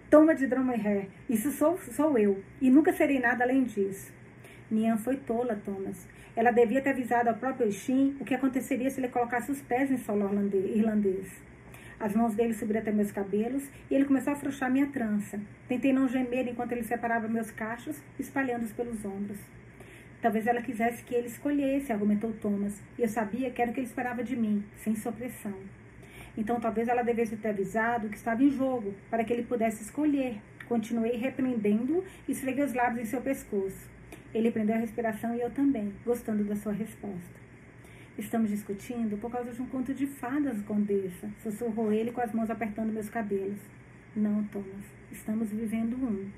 Toma de Dromer isso sou, sou eu, e nunca serei nada além disso. Nian foi tola, Thomas. Ela devia ter avisado ao próprio Shin o que aconteceria se ele colocasse os pés em solo irlandês. As mãos dele subiram até meus cabelos e ele começou a afrouxar minha trança. Tentei não gemer enquanto ele separava meus cachos, espalhando-os pelos ombros. Talvez ela quisesse que ele escolhesse, argumentou Thomas, e eu sabia que era o que ele esperava de mim, sem sua pressão. Então talvez ela devesse ter avisado que estava em jogo, para que ele pudesse escolher. Continuei repreendendo e esfreguei os lábios em seu pescoço. Ele prendeu a respiração e eu também, gostando da sua resposta. Estamos discutindo por causa de um conto de fadas, Condessa, sussurrou ele com as mãos apertando meus cabelos. Não, Thomas, estamos vivendo um.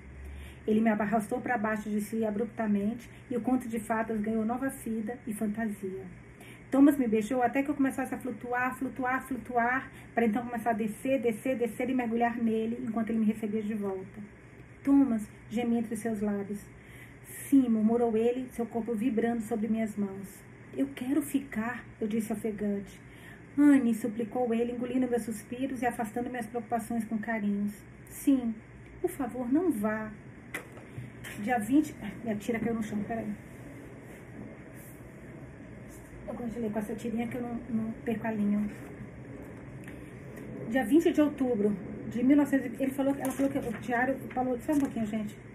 Ele me arrastou para baixo de si abruptamente e o conto de fadas ganhou nova vida e fantasia. Thomas me beijou até que eu começasse a flutuar, flutuar, flutuar, para então começar a descer, descer, descer e mergulhar nele enquanto ele me recebia de volta. Thomas gemia entre seus lábios. Sim, murmurou ele, seu corpo vibrando sobre minhas mãos. Eu quero ficar, eu disse ofegante. Anne, suplicou ele, engolindo meus suspiros e afastando minhas preocupações com carinhos. Sim, por favor, não vá. Dia 20. Minha tira caiu no chão, peraí. Eu congelei com essa tirinha que eu não, não perco a linha. Dia 20 de outubro de 1900. Ele falou, ela falou que o diário. Falou, só um pouquinho, gente.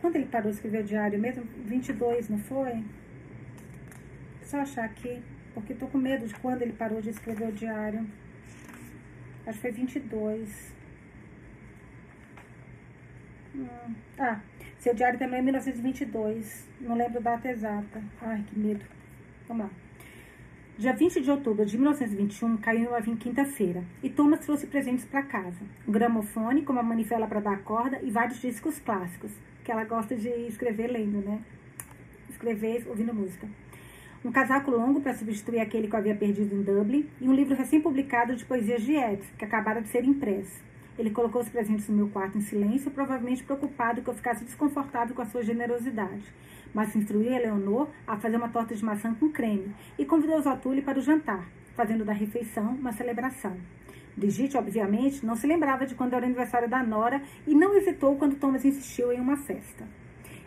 Quando ele parou de escrever o diário mesmo? 22, não foi? Só achar aqui, porque tô com medo de quando ele parou de escrever o diário. Acho que foi 22. Hum. Ah, seu diário também é 1922. Não lembro a data exata. Ai, que medo. Vamos lá. Dia 20 de outubro de 1921 caiu uma quinta-feira e Thomas trouxe presentes para casa: um gramofone com uma manivela para dar corda e vários discos clássicos que ela gosta de escrever lendo, né? Escrever ouvindo música. Um casaco longo para substituir aquele que eu havia perdido em Dublin e um livro recém-publicado de poesias de Ed, que acabara de ser impresso. Ele colocou os presentes no meu quarto em silêncio, provavelmente preocupado que eu ficasse desconfortável com a sua generosidade. Mas instruiu Eleonor a fazer uma torta de maçã com creme e convidou Zotuli para o jantar, fazendo da refeição uma celebração. Brigitte, obviamente, não se lembrava de quando era o aniversário da Nora e não hesitou quando Thomas insistiu em uma festa.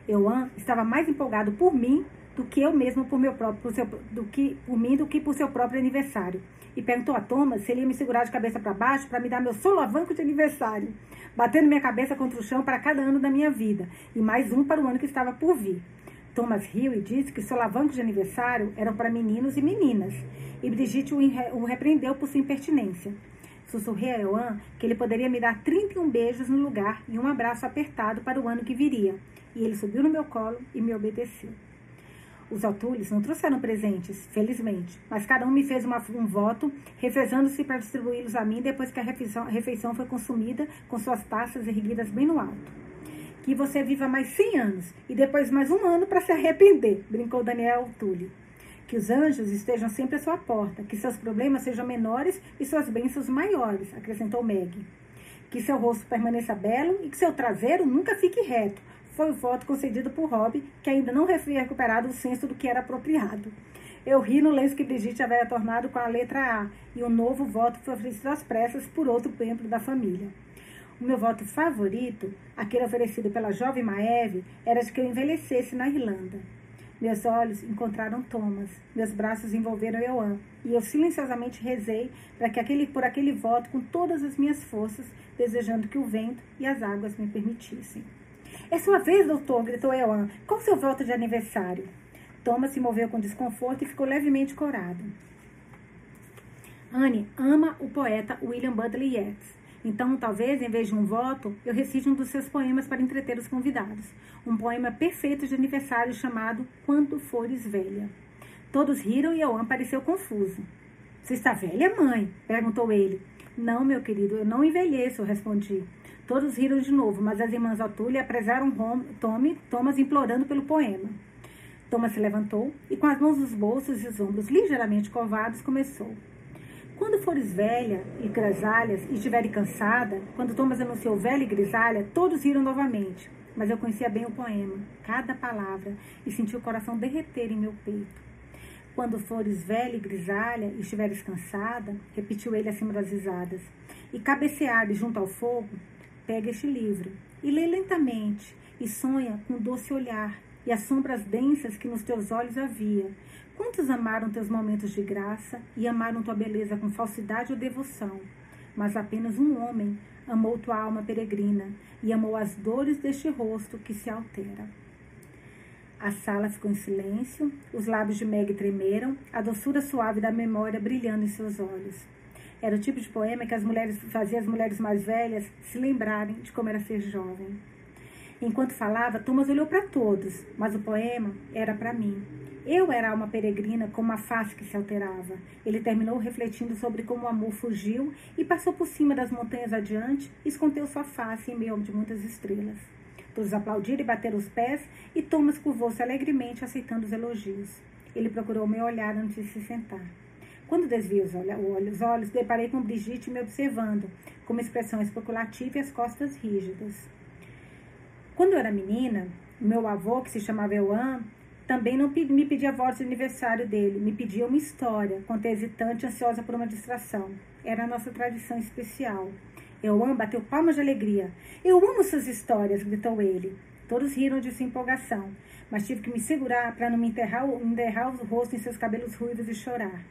Euan estava mais empolgado por mim do que eu mesmo por meu próprio, por seu, do que por mim do que por seu próprio aniversário. E perguntou a Thomas se ele ia me segurar de cabeça para baixo para me dar meu solavanco de aniversário, batendo minha cabeça contra o chão para cada ano da minha vida e mais um para o ano que estava por vir. Thomas riu e disse que solavancos de aniversário eram para meninos e meninas, e Brigitte o repreendeu por sua impertinência. Sussurrei a Euan que ele poderia me dar 31 beijos no lugar e um abraço apertado para o ano que viria. E ele subiu no meu colo e me obedeceu. Os Altules não trouxeram presentes, felizmente, mas cada um me fez uma, um voto, revezando-se para distribuí-los a mim depois que a refeição, a refeição foi consumida com suas taças erguidas bem no alto. Que você viva mais 100 anos e depois mais um ano para se arrepender, brincou Daniel Tully. Que os anjos estejam sempre à sua porta, que seus problemas sejam menores e suas bênçãos maiores, acrescentou Meg. Que seu rosto permaneça belo e que seu traseiro nunca fique reto. Foi o voto concedido por Rob, que ainda não havia recuperado o senso do que era apropriado. Eu ri no lenço que Brigitte havia tornado com a letra A, e o um novo voto foi oferecido às pressas por outro membro da família. O meu voto favorito, aquele oferecido pela jovem Maeve, era de que eu envelhecesse na Irlanda. Meus olhos encontraram Thomas, meus braços envolveram Euan, e eu silenciosamente rezei para que aquele, por aquele voto com todas as minhas forças, desejando que o vento e as águas me permitissem. É sua vez, doutor, gritou Euan. Qual seu voto de aniversário? Thomas se moveu com desconforto e ficou levemente corado. Anne ama o poeta William Butler Yeats. Então, talvez, em vez de um voto, eu recite um dos seus poemas para entreter os convidados. Um poema perfeito de aniversário chamado Quando Fores Velha. Todos riram e Oan pareceu confuso. Você está velha, mãe? perguntou ele. Não, meu querido, eu não envelheço, respondi. Todos riram de novo, mas as irmãs Otúlia apresaram Tommy, Thomas implorando pelo poema. Thomas se levantou e, com as mãos nos bolsos e os ombros ligeiramente curvados, começou. Quando fores velha e grisalhas e estiveres cansada, quando Thomas anunciou velha e grisalha, todos riram novamente. Mas eu conhecia bem o poema, cada palavra, e senti o coração derreter em meu peito. Quando fores velha e grisalha e estiveres cansada, repetiu ele acima das risadas, e cabeceares junto ao fogo, Pega este livro e lê lentamente e sonha com doce olhar e as sombras densas que nos teus olhos havia. Quantos amaram teus momentos de graça e amaram tua beleza com falsidade ou devoção? Mas apenas um homem amou tua alma peregrina e amou as dores deste rosto que se altera. A sala ficou em silêncio, os lábios de Meg tremeram, a doçura suave da memória brilhando em seus olhos. Era o tipo de poema que as mulheres fazia as mulheres mais velhas se lembrarem de como era ser jovem. Enquanto falava, Thomas olhou para todos, mas o poema era para mim. Eu era uma peregrina com uma face que se alterava. Ele terminou refletindo sobre como o amor fugiu e passou por cima das montanhas adiante escondeu sua face em meio de muitas estrelas. Todos aplaudiram e bateram os pés e Thomas curvou-se alegremente, aceitando os elogios. Ele procurou meu olhar antes de se sentar. Quando desviei os, olhos, olhos, deparei com Brigitte me observando, com uma expressão especulativa e as costas rígidas. Quando eu era menina, meu avô, que se chamava Euan, também não me pedia voz de aniversário dele, me pedia uma história, quando hesitante, ansiosa por uma distração. Era a nossa tradição especial. Euan bateu palmas de alegria. Eu amo suas histórias, gritou ele. Todos riram de sua empolgação, mas tive que me segurar para não me enterrar, enterrar o rosto em seus cabelos ruivos e chorar.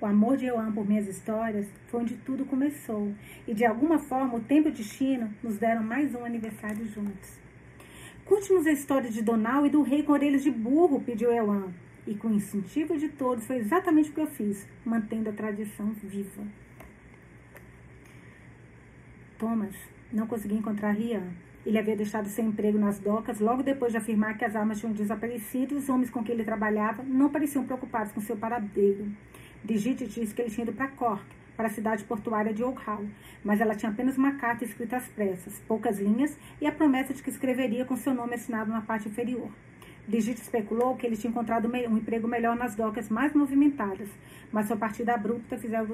O amor de Euan por minhas histórias foi onde tudo começou. E de alguma forma o tempo e o destino nos deram mais um aniversário juntos. Conte-nos a história de Donal e do rei com orelhas de burro, pediu Euan. E com o incentivo de todos foi exatamente o que eu fiz, mantendo a tradição viva. Thomas não conseguia encontrar Rian. Ele havia deixado seu emprego nas docas logo depois de afirmar que as armas tinham desaparecido e os homens com quem ele trabalhava não pareciam preocupados com seu paradeiro. Brigitte disse que ele tinha ido para Cork, para a cidade portuária de Oak Hall, mas ela tinha apenas uma carta escrita às pressas, poucas linhas, e a promessa de que escreveria com seu nome assinado na parte inferior. Brigitte especulou que ele tinha encontrado um emprego melhor nas docas mais movimentadas, mas sua partida abrupta fizera,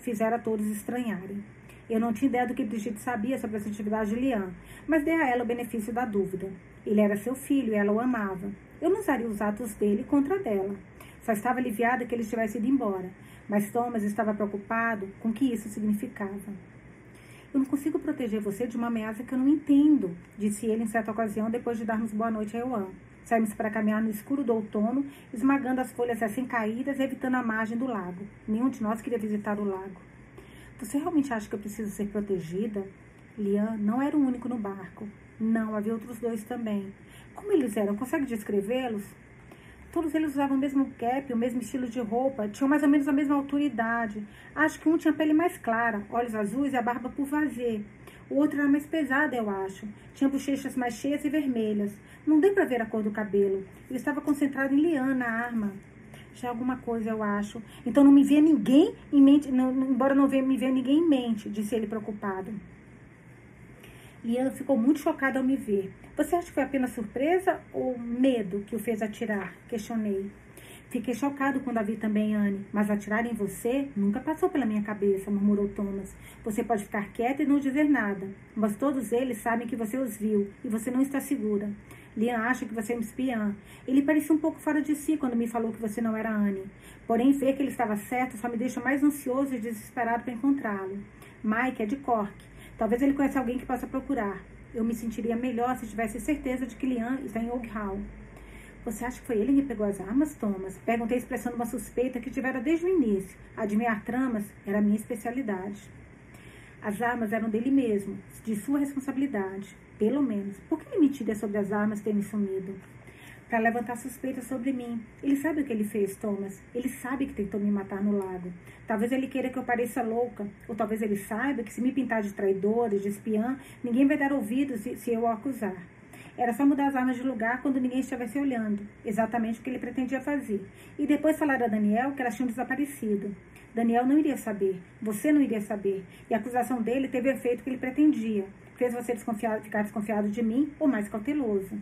fizera todos estranharem. Eu não tinha ideia do que Brigitte sabia sobre a atividade de Lian, mas dei a ela o benefício da dúvida. Ele era seu filho e ela o amava. Eu não usaria os atos dele contra dela. Só estava aliviada que ele tivesse ido embora, mas Thomas estava preocupado com o que isso significava. Eu não consigo proteger você de uma ameaça que eu não entendo, disse ele em certa ocasião depois de darmos boa noite a Euan. Saímos para caminhar no escuro do outono, esmagando as folhas recém-caídas e evitando a margem do lago. Nenhum de nós queria visitar o lago. Você realmente acha que eu preciso ser protegida? Lian não era o único no barco. Não, havia outros dois também. Como eles eram? Consegue descrevê-los? Todos eles usavam o mesmo cap, o mesmo estilo de roupa, tinham mais ou menos a mesma autoridade. Acho que um tinha pele mais clara, olhos azuis e a barba por vazio. O outro era mais pesado, eu acho. Tinha bochechas mais cheias e vermelhas. Não deu para ver a cor do cabelo. Ele estava concentrado em liana, a arma. Já é alguma coisa, eu acho. Então não me vê ninguém em mente, não, embora não me vê ninguém em mente, disse ele preocupado. Liana ficou muito chocada ao me ver. Você acha que foi apenas surpresa ou medo que o fez atirar? Questionei. Fiquei chocado quando a vi também, Anne, mas atirar em você nunca passou pela minha cabeça, murmurou Thomas. Você pode ficar quieta e não dizer nada, mas todos eles sabem que você os viu e você não está segura. Lian acha que você é um espiã. Ele parecia um pouco fora de si quando me falou que você não era Anne. Porém, ver que ele estava certo só me deixa mais ansioso e desesperado para encontrá-lo. Mike é de Cork. Talvez ele conheça alguém que possa procurar. Eu me sentiria melhor se tivesse certeza de que Lian está em Oak Hall. Você acha que foi ele que pegou as armas, Thomas? Perguntei expressando uma suspeita que tivera desde o início. Adivinhar tramas era minha especialidade. As armas eram dele mesmo, de sua responsabilidade. Pelo menos. Por que me tira sobre as armas terem sumido? Para levantar suspeitas sobre mim. Ele sabe o que ele fez, Thomas. Ele sabe que tentou me matar no lago. Talvez ele queira que eu pareça louca, ou talvez ele saiba que se me pintar de traidora, de espiã, ninguém vai dar ouvidos se, se eu o acusar. Era só mudar as armas de lugar quando ninguém estivesse olhando, exatamente o que ele pretendia fazer. E depois falar a Daniel que elas tinham desaparecido. Daniel não iria saber, você não iria saber, e a acusação dele teve o efeito que ele pretendia. Fez você desconfiado, ficar desconfiado de mim ou mais cauteloso.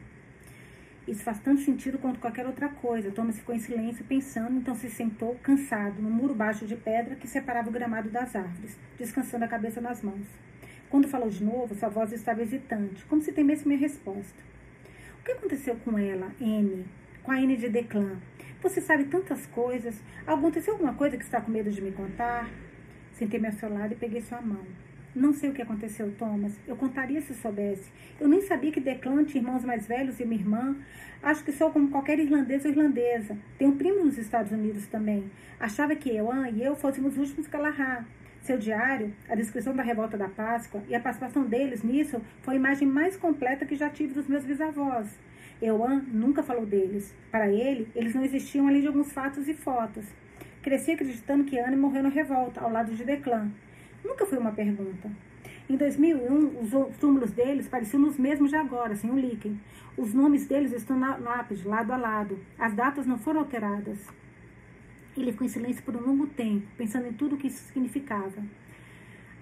Isso faz tanto sentido quanto qualquer outra coisa. Thomas ficou em silêncio, pensando, então se sentou, cansado, no muro baixo de pedra que separava o gramado das árvores, descansando a cabeça nas mãos. Quando falou de novo, sua voz estava hesitante, como se temesse minha resposta. O que aconteceu com ela, N? Com a N de Declan? Você sabe tantas coisas. Aconteceu alguma coisa que está com medo de me contar? Sentei-me ao seu lado e peguei sua mão. Não sei o que aconteceu, Thomas. Eu contaria se soubesse. Eu nem sabia que Declan tinha irmãos mais velhos e uma irmã. Acho que sou como qualquer irlandês ou irlandesa. Tenho um primo nos Estados Unidos também. Achava que Ewan e eu fôssemos os últimos Galahad. Seu diário, a descrição da revolta da Páscoa e a participação deles nisso foi a imagem mais completa que já tive dos meus bisavós. Ewan nunca falou deles. Para ele, eles não existiam além de alguns fatos e fotos. Cresci acreditando que Anne morreu na revolta, ao lado de Declan. Nunca foi uma pergunta. Em 2001, os túmulos deles pareciam os mesmos de agora, sem o líquen. Os nomes deles estão na lápide, lado a lado. As datas não foram alteradas. Ele ficou em silêncio por um longo tempo, pensando em tudo o que isso significava.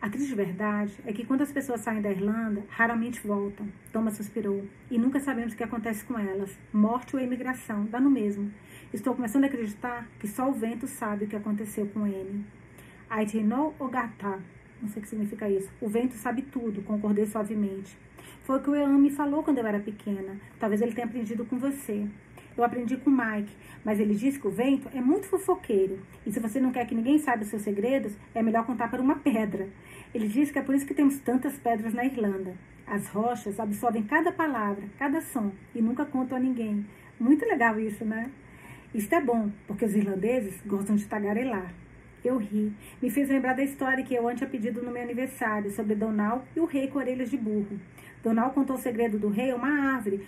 A triste verdade é que quando as pessoas saem da Irlanda, raramente voltam. Thomas suspirou. E nunca sabemos o que acontece com elas. Morte ou emigração, dá no mesmo. Estou começando a acreditar que só o vento sabe o que aconteceu com ele. Aitenol Ogata. Não sei o que significa isso. O vento sabe tudo, concordei suavemente. Foi o que o Ean me falou quando eu era pequena. Talvez ele tenha aprendido com você. Eu aprendi com o Mike, mas ele disse que o vento é muito fofoqueiro. E se você não quer que ninguém saiba os seus segredos, é melhor contar para uma pedra. Ele disse que é por isso que temos tantas pedras na Irlanda. As rochas absorvem cada palavra, cada som e nunca contam a ninguém. Muito legal isso, né? Isso é bom, porque os irlandeses gostam de tagarelar. Eu ri. Me fez lembrar da história que eu tinha pedido no meu aniversário sobre Donal e o rei com orelhas de burro. Donal contou o segredo do rei a uma árvore,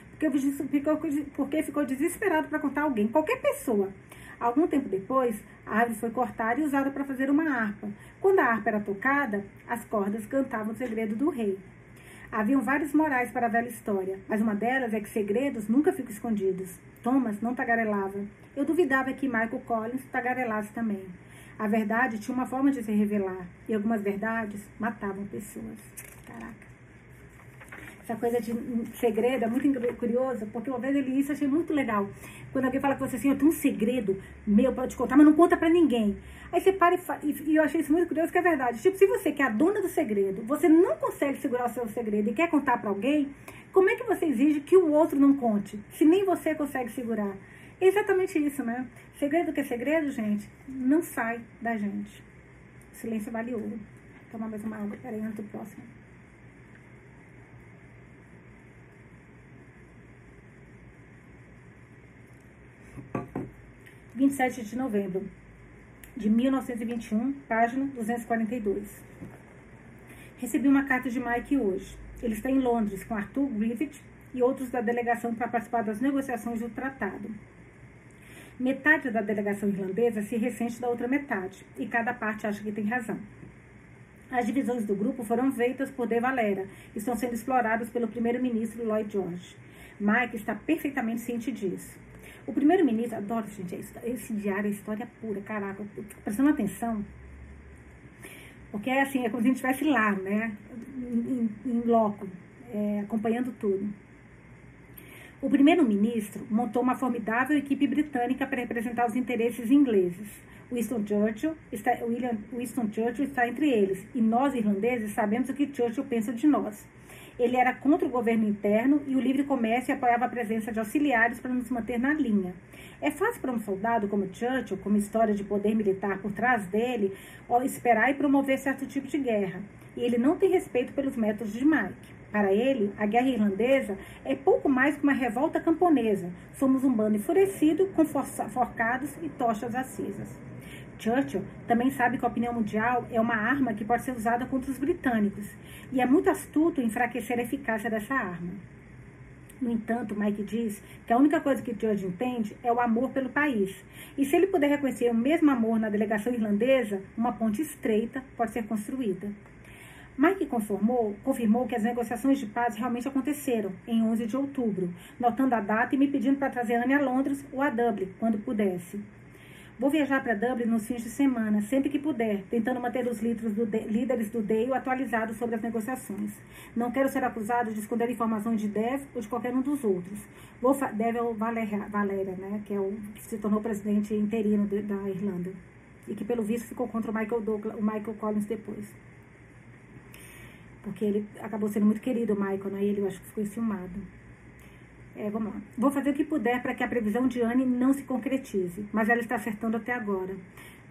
porque ficou desesperado para contar a alguém, qualquer pessoa. Algum tempo depois, a árvore foi cortada e usada para fazer uma harpa. Quando a harpa era tocada, as cordas cantavam o segredo do rei. Haviam vários morais para a velha história, mas uma delas é que segredos nunca ficam escondidos. Thomas não tagarelava. Eu duvidava que Michael Collins tagarelasse também. A verdade tinha uma forma de se revelar, e algumas verdades matavam pessoas. Caraca. Essa coisa de segredo é muito curiosa, porque uma vez eu li isso achei muito legal. Quando alguém fala com você assim, eu tenho um segredo meu para te contar, mas não conta para ninguém. Aí você para e, e eu achei isso muito curioso, que é verdade. Tipo, se você que é a dona do segredo, você não consegue segurar o seu segredo e quer contar para alguém, como é que você exige que o outro não conte, se nem você consegue segurar? É exatamente isso, né? Segredo que é segredo, gente, não sai da gente. Silêncio vale ouro. Tomar mais uma água, peraí, antes do próximo. Vinte e sete de novembro de 1921, página 242. Recebi uma carta de Mike hoje. Ele está em Londres com Arthur Griffith e outros da delegação para participar das negociações do tratado. Metade da delegação irlandesa se ressente da outra metade, e cada parte acha que tem razão. As divisões do grupo foram feitas por De Valera e estão sendo exploradas pelo primeiro-ministro Lloyd George. Mike está perfeitamente ciente disso. O primeiro-ministro, adoro, gente, esse diário é história pura, caraca, prestando atenção, porque é assim, é como se a gente estivesse lá, né, em, em, em loco, é, acompanhando tudo. O primeiro-ministro montou uma formidável equipe britânica para representar os interesses ingleses. Winston Churchill, está, William, Winston Churchill está entre eles, e nós, irlandeses, sabemos o que Churchill pensa de nós. Ele era contra o governo interno e o livre comércio e apoiava a presença de auxiliares para nos manter na linha. É fácil para um soldado como Churchill, com uma história de poder militar por trás dele, esperar e promover certo tipo de guerra. E ele não tem respeito pelos métodos de Mike. Para ele, a guerra irlandesa é pouco mais que uma revolta camponesa. Somos um bando enfurecido, com forcados e tochas acesas. Churchill também sabe que a opinião mundial é uma arma que pode ser usada contra os britânicos, e é muito astuto enfraquecer a eficácia dessa arma. No entanto, Mike diz que a única coisa que George entende é o amor pelo país. E se ele puder reconhecer o mesmo amor na delegação irlandesa, uma ponte estreita pode ser construída. Mike confirmou, confirmou que as negociações de paz realmente aconteceram em 11 de outubro, notando a data e me pedindo para trazer Anne a Londres ou a Dublin, quando pudesse. Vou viajar para Dublin nos fins de semana, sempre que puder, tentando manter os do líderes do DEIO atualizados sobre as negociações. Não quero ser acusado de esconder informações de Dev ou de qualquer um dos outros. Vou Dev é o Valéria, Valéria, né, que, é o, que se tornou presidente interino de, da Irlanda. E que, pelo visto, ficou contra o Michael, Douglas, o Michael Collins depois. Porque ele acabou sendo muito querido, o Michael, né? Ele, eu acho que ficou enciumado. É, vamos lá. Vou fazer o que puder para que a previsão de Anne não se concretize, mas ela está acertando até agora.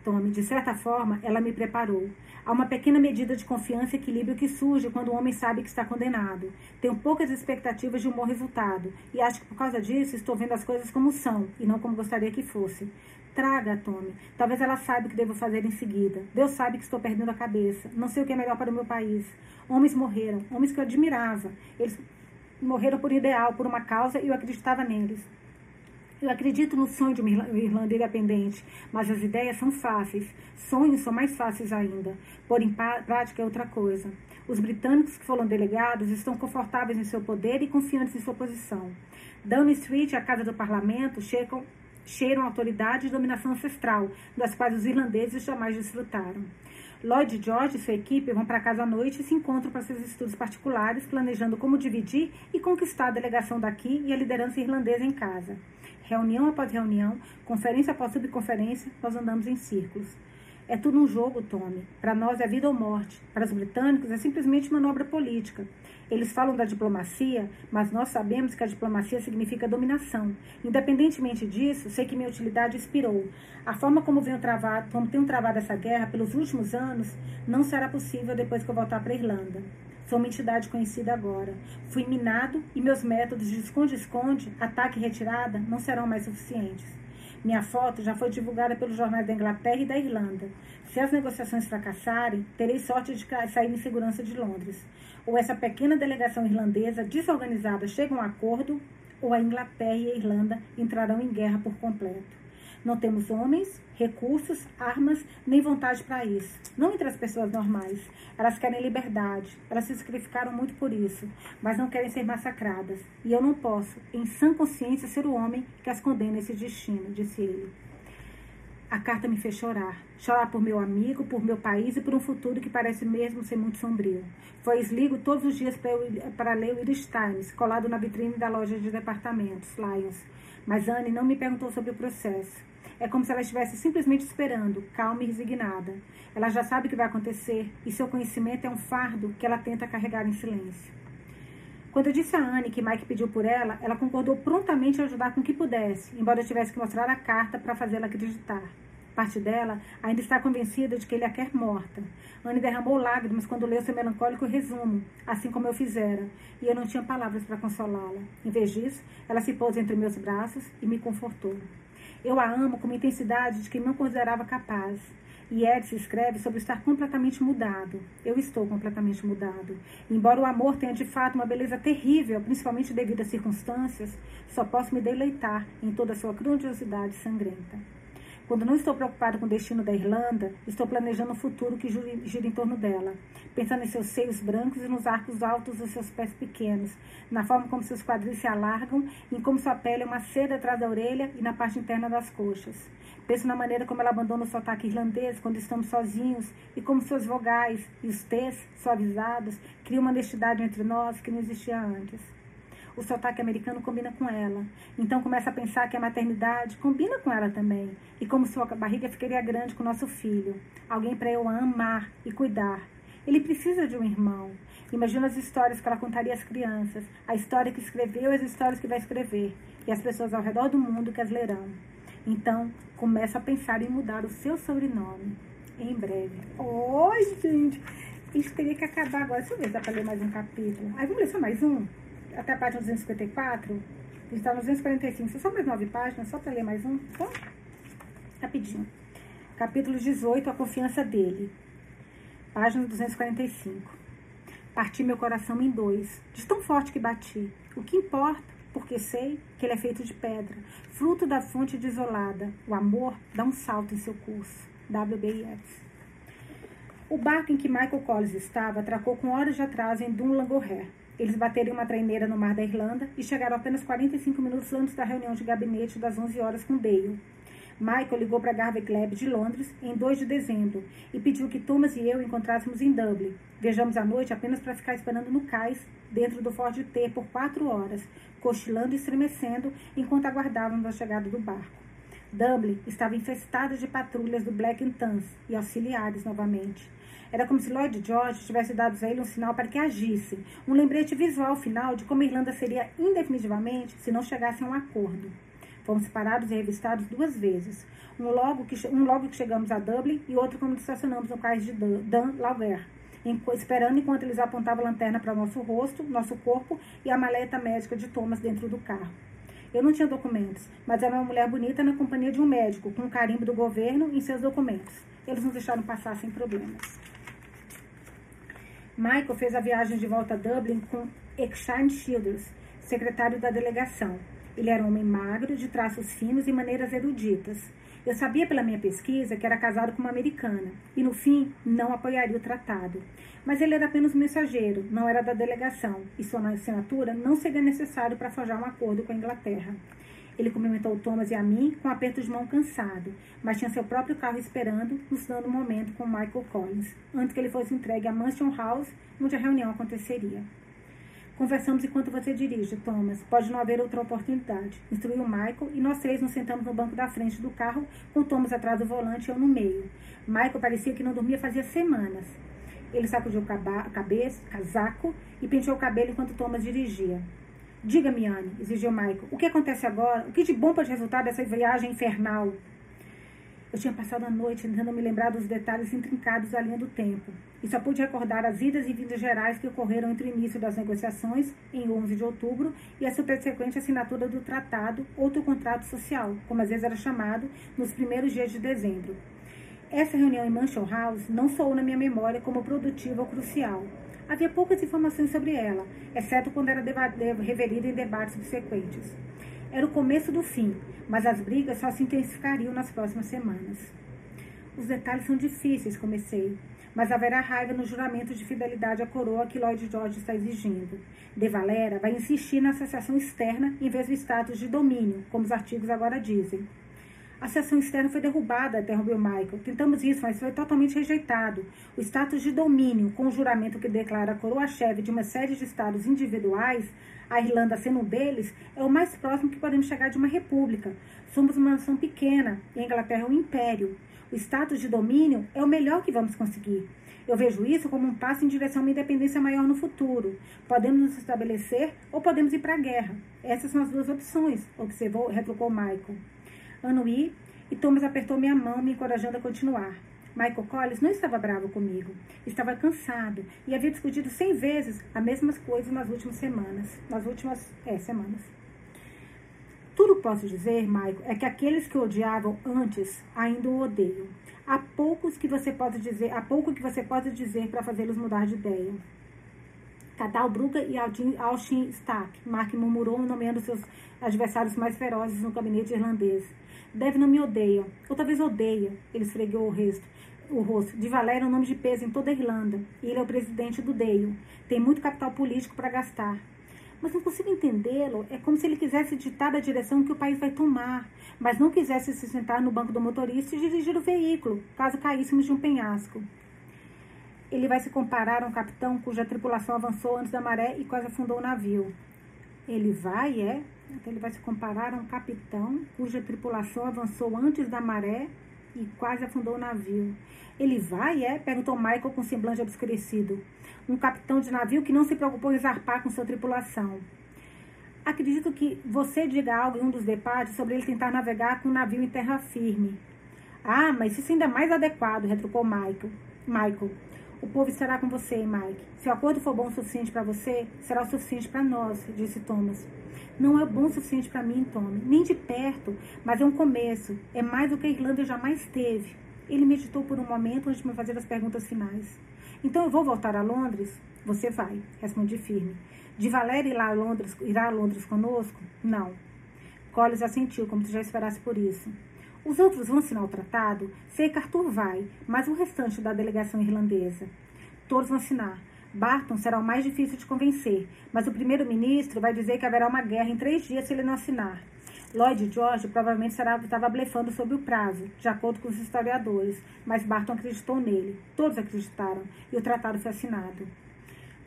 Tome, de certa forma, ela me preparou. Há uma pequena medida de confiança e equilíbrio que surge quando o homem sabe que está condenado. Tenho poucas expectativas de um bom resultado, e acho que por causa disso estou vendo as coisas como são, e não como gostaria que fosse. Traga, Tommy. Talvez ela saiba o que devo fazer em seguida. Deus sabe que estou perdendo a cabeça. Não sei o que é melhor para o meu país. Homens morreram, homens que eu admirava. Eles morreram por ideal, por uma causa, e eu acreditava neles. Eu acredito no sonho de uma Irlanda independente, mas as ideias são fáceis. Sonhos são mais fáceis ainda. Por em prática é outra coisa. Os britânicos que foram delegados estão confortáveis em seu poder e confiantes em sua posição. Downing Street e a Casa do Parlamento cheiram, cheiram autoridade e dominação ancestral, das quais os irlandeses jamais desfrutaram. Lloyd George e sua equipe vão para casa à noite e se encontram para seus estudos particulares, planejando como dividir e conquistar a delegação daqui e a liderança irlandesa em casa. Reunião após reunião, conferência após subconferência, nós andamos em círculos. É tudo um jogo, Tommy. Para nós é vida ou morte. Para os britânicos é simplesmente manobra política. Eles falam da diplomacia, mas nós sabemos que a diplomacia significa dominação. Independentemente disso, sei que minha utilidade expirou. A forma como, venho travado, como tenho travado essa guerra pelos últimos anos não será possível depois que eu voltar para a Irlanda. Sou uma entidade conhecida agora. Fui minado e meus métodos de esconde-esconde, ataque e retirada não serão mais suficientes. Minha foto já foi divulgada pelos jornais da Inglaterra e da Irlanda. Se as negociações fracassarem, terei sorte de sair em segurança de Londres ou essa pequena delegação irlandesa desorganizada chega a um acordo, ou a Inglaterra e a Irlanda entrarão em guerra por completo. Não temos homens, recursos, armas, nem vontade para isso. Não entre as pessoas normais. Elas querem liberdade. Elas se sacrificaram muito por isso, mas não querem ser massacradas. E eu não posso, em sã consciência, ser o homem que as condena esse destino, disse ele. A carta me fez chorar. Chorar por meu amigo, por meu país e por um futuro que parece mesmo ser muito sombrio. Foi esligo todos os dias para ler o Irish Times, colado na vitrine da loja de departamentos, Lions. Mas Anne não me perguntou sobre o processo. É como se ela estivesse simplesmente esperando, calma e resignada. Ela já sabe o que vai acontecer e seu conhecimento é um fardo que ela tenta carregar em silêncio. Quando eu disse a Anne que Mike pediu por ela, ela concordou prontamente em ajudar com o que pudesse, embora eu tivesse que mostrar a carta para fazê-la acreditar. Parte dela ainda está convencida de que ele a quer morta. Anne derramou lágrimas quando leu seu melancólico resumo, assim como eu fizera, e eu não tinha palavras para consolá-la. Em vez disso, ela se pôs entre meus braços e me confortou. Eu a amo com uma intensidade de quem não considerava capaz. E Edson escreve sobre estar completamente mudado. Eu estou completamente mudado. Embora o amor tenha de fato uma beleza terrível, principalmente devido às circunstâncias, só posso me deleitar em toda a sua grandiosidade sangrenta. Quando não estou preocupado com o destino da Irlanda, estou planejando um futuro que gira em torno dela, pensando em seus seios brancos e nos arcos altos dos seus pés pequenos, na forma como seus quadris se alargam, em como sua pele é uma seda atrás da orelha e na parte interna das coxas. Penso na maneira como ela abandona o sotaque irlandês quando estamos sozinhos e como suas vogais e os T's suavizados criam uma honestidade entre nós que não existia antes. O sotaque americano combina com ela. Então começa a pensar que a maternidade combina com ela também. E como sua barriga ficaria grande com nosso filho. Alguém para eu amar e cuidar. Ele precisa de um irmão. Imagina as histórias que ela contaria às crianças. A história que escreveu e as histórias que vai escrever. E as pessoas ao redor do mundo que as lerão. Então, começa a pensar em mudar o seu sobrenome em breve. Oi, gente! Isso teria que acabar agora. Deixa eu ver se dá para ler mais um capítulo. Aí vamos ler só mais um? Até a página 254. A gente está no 245. São só mais nove páginas, só para ler mais um. Rapidinho. Capítulo 18, a confiança dele. Página 245. Parti meu coração em dois, de tão forte que bati. O que importa porque sei que ele é feito de pedra, fruto da fonte desolada. O amor dá um salto em seu curso. W.B. O barco em que Michael Collins estava atracou com horas de atraso em Dunlangorre. Eles bateram uma traineira no mar da Irlanda e chegaram apenas 45 minutos antes da reunião de gabinete das 11 horas com Dale. Michael ligou para Garvey Club de Londres em 2 de dezembro e pediu que Thomas e eu encontrássemos em Dublin. Viajamos à noite apenas para ficar esperando no cais, dentro do Ford T, por quatro horas, cochilando e estremecendo enquanto aguardávamos a chegada do barco. Dublin estava infestada de patrulhas do Black Tans e auxiliares novamente. Era como se Lloyd George tivesse dado a ele um sinal para que agisse, um lembrete visual final de como a Irlanda seria indefinitivamente se não chegasse a um acordo. Fomos parados e revistados duas vezes, um logo que, um logo que chegamos a Dublin e outro quando estacionamos no cais de Dan Lauger, esperando enquanto eles apontavam a lanterna para o nosso rosto, nosso corpo e a maleta médica de Thomas dentro do carro. Eu não tinha documentos, mas era uma mulher bonita na companhia de um médico, com um carimbo do governo em seus documentos. Eles nos deixaram passar sem problemas. Michael fez a viagem de volta a Dublin com Exine Childers, secretário da delegação. Ele era um homem magro, de traços finos e maneiras eruditas. Eu sabia pela minha pesquisa que era casado com uma americana e, no fim, não apoiaria o tratado. Mas ele era apenas mensageiro, não era da delegação, e sua assinatura não seria necessário para forjar um acordo com a Inglaterra. Ele cumprimentou Thomas e a mim com um aperto de mão cansado, mas tinha seu próprio carro esperando, nos dando um momento com Michael Collins, antes que ele fosse entregue à Mansion House, onde a reunião aconteceria. Conversamos enquanto você dirige, Thomas. Pode não haver outra oportunidade. Instruiu Michael e nós três nos sentamos no banco da frente do carro, com Thomas atrás do volante e eu no meio. Michael parecia que não dormia fazia semanas. Ele sacudiu o cabeça, casaco e penteou o cabelo enquanto Thomas dirigia. Diga-me, Anne, exigiu Michael, o que acontece agora? O que de bom pode resultar dessa viagem infernal? Eu tinha passado a noite tentando me lembrar dos detalhes intrincados da linha do tempo, e só pude recordar as idas e vindas gerais que ocorreram entre o início das negociações, em 11 de outubro, e a subsequente assinatura do tratado, outro contrato social, como às vezes era chamado, nos primeiros dias de dezembro. Essa reunião em Mansion House não soou na minha memória como produtiva ou crucial, Havia poucas informações sobre ela, exceto quando era reverida em debates subsequentes. Era o começo do fim, mas as brigas só se intensificariam nas próximas semanas. Os detalhes são difíceis, comecei, mas haverá raiva no juramento de fidelidade à coroa que Lloyd George está exigindo. De Valera vai insistir na associação externa em vez do status de domínio, como os artigos agora dizem. A seção externa foi derrubada, interrompeu Michael. Tentamos isso, mas foi totalmente rejeitado. O status de domínio, com o juramento que declara a coroa-chefe de uma série de estados individuais, a Irlanda sendo um deles, é o mais próximo que podemos chegar de uma república. Somos uma nação pequena e a Inglaterra é um império. O status de domínio é o melhor que vamos conseguir. Eu vejo isso como um passo em direção a uma independência maior no futuro. Podemos nos estabelecer ou podemos ir para a guerra. Essas são as duas opções, observou, retrucou Michael. Anuí e Thomas apertou minha mão, me encorajando a continuar. Michael Collins não estava bravo comigo. Estava cansado e havia discutido cem vezes as mesmas coisas nas últimas semanas. Nas últimas é, semanas. Tudo posso dizer, Michael, é que aqueles que o odiavam antes ainda o odeiam. Há poucos que você pode dizer, há pouco que você pode dizer para fazê-los mudar de ideia. Cadal Bruga e Alshin Stack, Mark murmurou, nomeando seus adversários mais ferozes no gabinete irlandês. Deve não me odeia, ou talvez odeia. Ele esfregou o rosto. O rosto. De Valério é um nome de peso em toda a Irlanda. E ele é o presidente do Deio. Tem muito capital político para gastar. Mas não consigo entendê-lo. É como se ele quisesse ditar a direção que o país vai tomar, mas não quisesse se sentar no banco do motorista e dirigir o veículo, caso caíssemos de um penhasco. Ele vai se comparar a um capitão cuja tripulação avançou antes da maré e quase afundou o navio. Ele vai, é? Então ele vai se comparar a um capitão cuja tripulação avançou antes da maré e quase afundou o navio. Ele vai, é? Perguntou Michael com semblante obscurecido. Um capitão de navio que não se preocupou em zarpar com sua tripulação. Acredito que você diga algo em um dos debates sobre ele tentar navegar com um navio em terra firme. Ah, mas isso ainda é mais adequado, retrucou Michael. Michael, o povo estará com você, Mike. Se o acordo for bom o suficiente para você, será o suficiente para nós, disse Thomas. Não é bom o suficiente para mim, Tommy, nem de perto, mas é um começo. É mais do que a Irlanda jamais teve. Ele meditou por um momento antes de me fazer as perguntas finais. Então eu vou voltar a Londres? Você vai, respondi firme. De Valéria irá a Londres, irá a Londres conosco? Não. Collins assentiu, como se já esperasse por isso. Os outros vão assinar o tratado? Sei que Arthur vai, mas o restante da delegação irlandesa. Todos vão assinar. Barton será o mais difícil de convencer, mas o primeiro-ministro vai dizer que haverá uma guerra em três dias se ele não assinar. Lloyd George provavelmente será, estava blefando sobre o prazo, de acordo com os historiadores, mas Barton acreditou nele. Todos acreditaram, e o tratado foi assinado.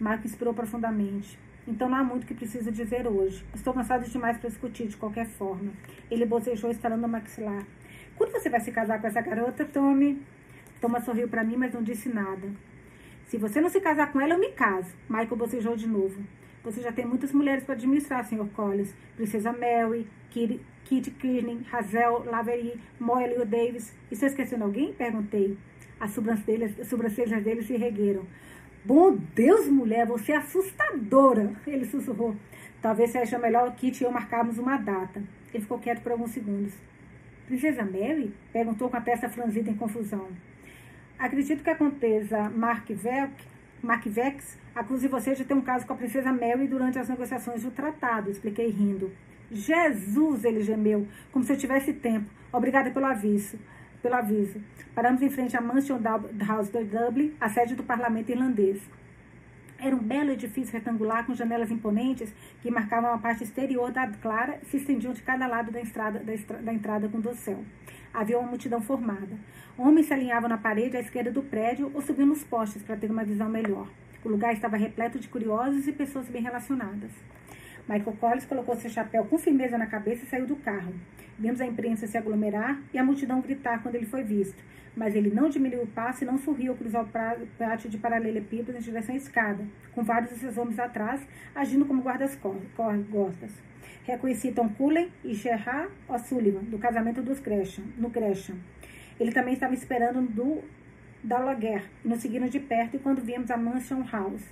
Marco inspirou profundamente. Então não há muito que preciso dizer hoje. Estou cansado demais para discutir de qualquer forma. Ele bocejou, estalando o maxilar. Quando você vai se casar com essa garota, Tommy? Thomas sorriu para mim, mas não disse nada. Se você não se casar com ela, eu me caso. Michael bocejou de novo. Você já tem muitas mulheres para administrar, Sr. Collins. Princesa Mary, Kitty, Kearney, Hazel, Lavery, Molly Davis. Estou esquecendo alguém? Perguntei. As sobrancelhas, as sobrancelhas dele se regueram. Bom Deus, mulher, você é assustadora, ele sussurrou. Talvez seja melhor Kitty e eu marcarmos uma data. Ele ficou quieto por alguns segundos. Princesa Mary? Perguntou com a testa franzida em confusão. Acredito que aconteça Mark Mark Vex acuse você de ter um caso com a princesa Mary durante as negociações do tratado, expliquei rindo. Jesus, ele gemeu, como se eu tivesse tempo. Obrigada pelo aviso. Pelo aviso. Paramos em frente à Mansion House de Dublin, a sede do parlamento irlandês. Era um belo edifício retangular com janelas imponentes que marcavam a parte exterior da clara e se estendiam de cada lado da, estrada, da, estra, da entrada com dossel. Havia uma multidão formada. Homens se alinhavam na parede à esquerda do prédio ou subiam nos postes para ter uma visão melhor. O lugar estava repleto de curiosos e pessoas bem relacionadas. Michael Collins colocou seu chapéu com firmeza na cabeça e saiu do carro. Vimos a imprensa se aglomerar e a multidão gritar quando ele foi visto. Mas ele não diminuiu o passo e não sorriu ao cruzar o pátio de paralelepípedos em direção à escada, com vários de seus homens atrás, agindo como guardas-costas. Reconheci Tom Cullen e Gerard O'Sullivan, do casamento dos Gresham, no Gresham. Ele também estava esperando do da Laguerre e nos seguiram de perto e quando vimos a Mansion House.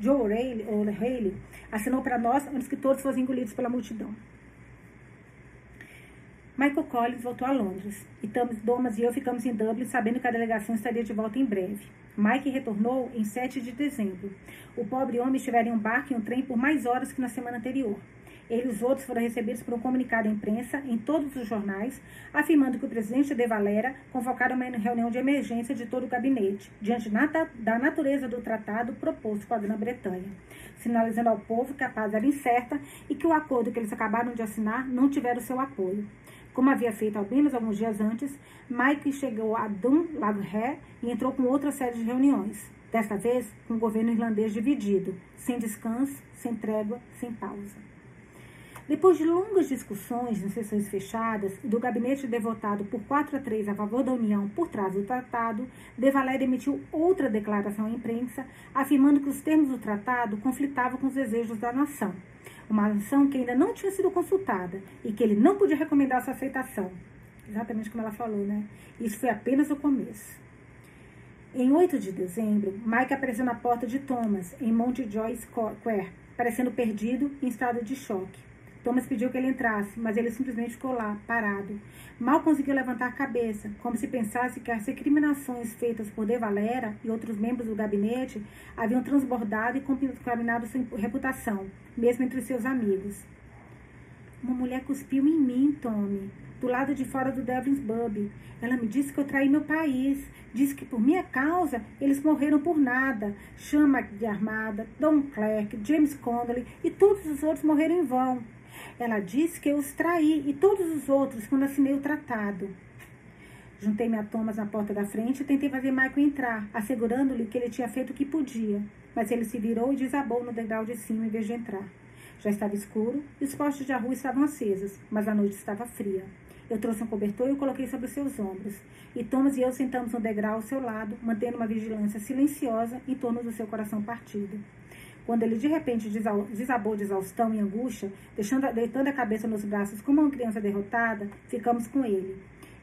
Joe O'Reilly assinou para nós antes que todos fossem engolidos pela multidão. Michael Collins voltou a Londres e Thomas e eu ficamos em Dublin sabendo que a delegação estaria de volta em breve. Mike retornou em 7 de dezembro. O pobre homem estivera em um barco e um trem por mais horas que na semana anterior. Ele e os outros foram recebidos por um comunicado à imprensa em todos os jornais, afirmando que o presidente de Valera convocara uma reunião de emergência de todo o gabinete, diante da natureza do tratado proposto com a Grã-Bretanha, sinalizando ao povo que a paz era incerta e que o acordo que eles acabaram de assinar não tivera o seu apoio. Como havia feito ao menos alguns dias antes, Mike chegou a Dun Lavré e entrou com outra série de reuniões, desta vez com o governo irlandês dividido, sem descanso, sem trégua, sem pausa. Depois de longas discussões em sessões fechadas e do gabinete devotado por 4 a 3 a favor da União por trás do tratado, De Valera emitiu outra declaração à imprensa, afirmando que os termos do tratado conflitavam com os desejos da nação. Uma nação que ainda não tinha sido consultada e que ele não podia recomendar sua aceitação. Exatamente como ela falou, né? Isso foi apenas o começo. Em 8 de dezembro, Mike apareceu na porta de Thomas, em Monte Joyce Square, parecendo perdido em estado de choque. Thomas pediu que ele entrasse, mas ele simplesmente ficou lá, parado. Mal conseguiu levantar a cabeça, como se pensasse que as recriminações feitas por De Valera e outros membros do gabinete haviam transbordado e contaminado sua reputação, mesmo entre seus amigos. Uma mulher cuspiu em mim, Tommy, do lado de fora do Devlin's Bub. Ela me disse que eu traí meu país. Disse que por minha causa eles morreram por nada. Chama de Armada, Don Clark, James Connolly e todos os outros morreram em vão. Ela disse que eu os traí e todos os outros quando assinei o tratado. Juntei-me a Thomas na porta da frente e tentei fazer Michael entrar, assegurando-lhe que ele tinha feito o que podia. Mas ele se virou e desabou no degrau de cima em vez de entrar. Já estava escuro e os postes de rua estavam acesos, mas a noite estava fria. Eu trouxe um cobertor e o coloquei sobre seus ombros. E Thomas e eu sentamos no degrau ao seu lado, mantendo uma vigilância silenciosa em torno do seu coração partido. Quando ele de repente desabou de exaustão e angústia, deixando, deitando a cabeça nos braços como uma criança derrotada, ficamos com ele.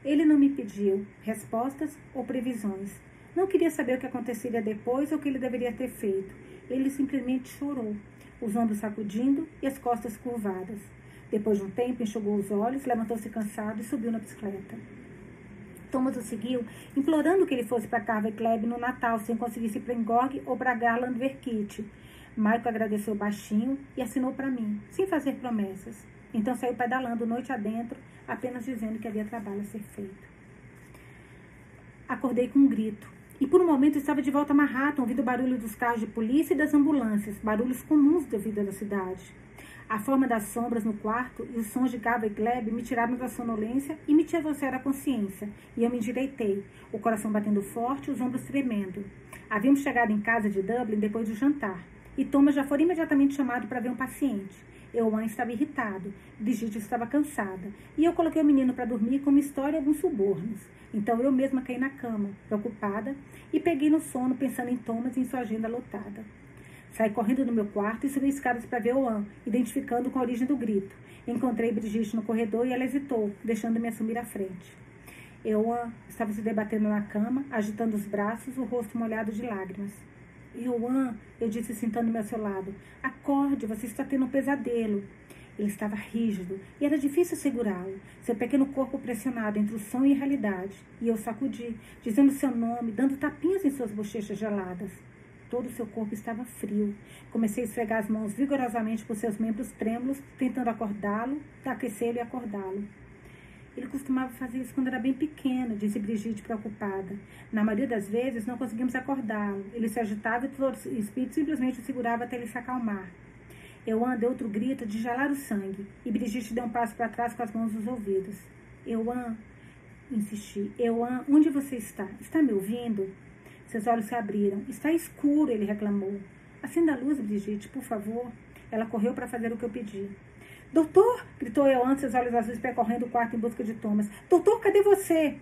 Ele não me pediu respostas ou previsões. Não queria saber o que aconteceria depois ou o que ele deveria ter feito. Ele simplesmente chorou, os ombros sacudindo e as costas curvadas. Depois de um tempo, enxugou os olhos, levantou-se cansado e subiu na bicicleta. Thomas o seguiu, implorando que ele fosse para Carver Club no Natal, sem conseguir ir para ou para Garland ver Michael agradeceu baixinho e assinou para mim, sem fazer promessas. Então saiu pedalando noite adentro, apenas dizendo que havia trabalho a ser feito. Acordei com um grito. E por um momento estava de volta a Manhattan, ouvindo o barulho dos carros de polícia e das ambulâncias, barulhos comuns da vida da cidade. A forma das sombras no quarto e os sons de Gaba e Gleb me tiraram da sonolência e me trouxeram a consciência. E eu me endireitei, o coração batendo forte, os ombros tremendo. Havíamos chegado em casa de Dublin depois do jantar, e Thomas já foi imediatamente chamado para ver um paciente. Euan estava irritado, Brigitte estava cansada, e eu coloquei o menino para dormir com uma história e alguns subornos. Então eu mesma caí na cama, preocupada, e peguei no sono pensando em Thomas e em sua agenda lotada. Saí correndo no meu quarto e subi escadas para ver Oan, identificando com a origem do grito. Encontrei Brigitte no corredor e ela hesitou, deixando-me assumir a frente. Euan estava se debatendo na cama, agitando os braços, o rosto molhado de lágrimas. Euan, eu disse sentando-me ao seu lado, acorde, você está tendo um pesadelo. Ele estava rígido e era difícil segurá-lo, seu pequeno corpo pressionado entre o sonho e a realidade. E eu sacudi, dizendo seu nome, dando tapinhas em suas bochechas geladas. Todo o seu corpo estava frio. Comecei a esfregar as mãos vigorosamente por seus membros trêmulos, tentando acordá-lo, aquecê-lo e acordá-lo. Ele costumava fazer isso quando era bem pequeno, disse Brigitte preocupada. Na maioria das vezes, não conseguimos acordá-lo. Ele se agitava e o espírito simplesmente o segurava até ele se acalmar. Euan deu outro grito de gelar o sangue, e Brigitte deu um passo para trás com as mãos nos ouvidos. Euan, insisti. Euan, onde você está? Está me ouvindo? Seus olhos se abriram. Está escuro, ele reclamou. Acenda a luz, Brigitte, por favor. Ela correu para fazer o que eu pedi. Doutor! gritou Euan, seus olhos azuis percorrendo o quarto em busca de Thomas. Doutor, cadê você?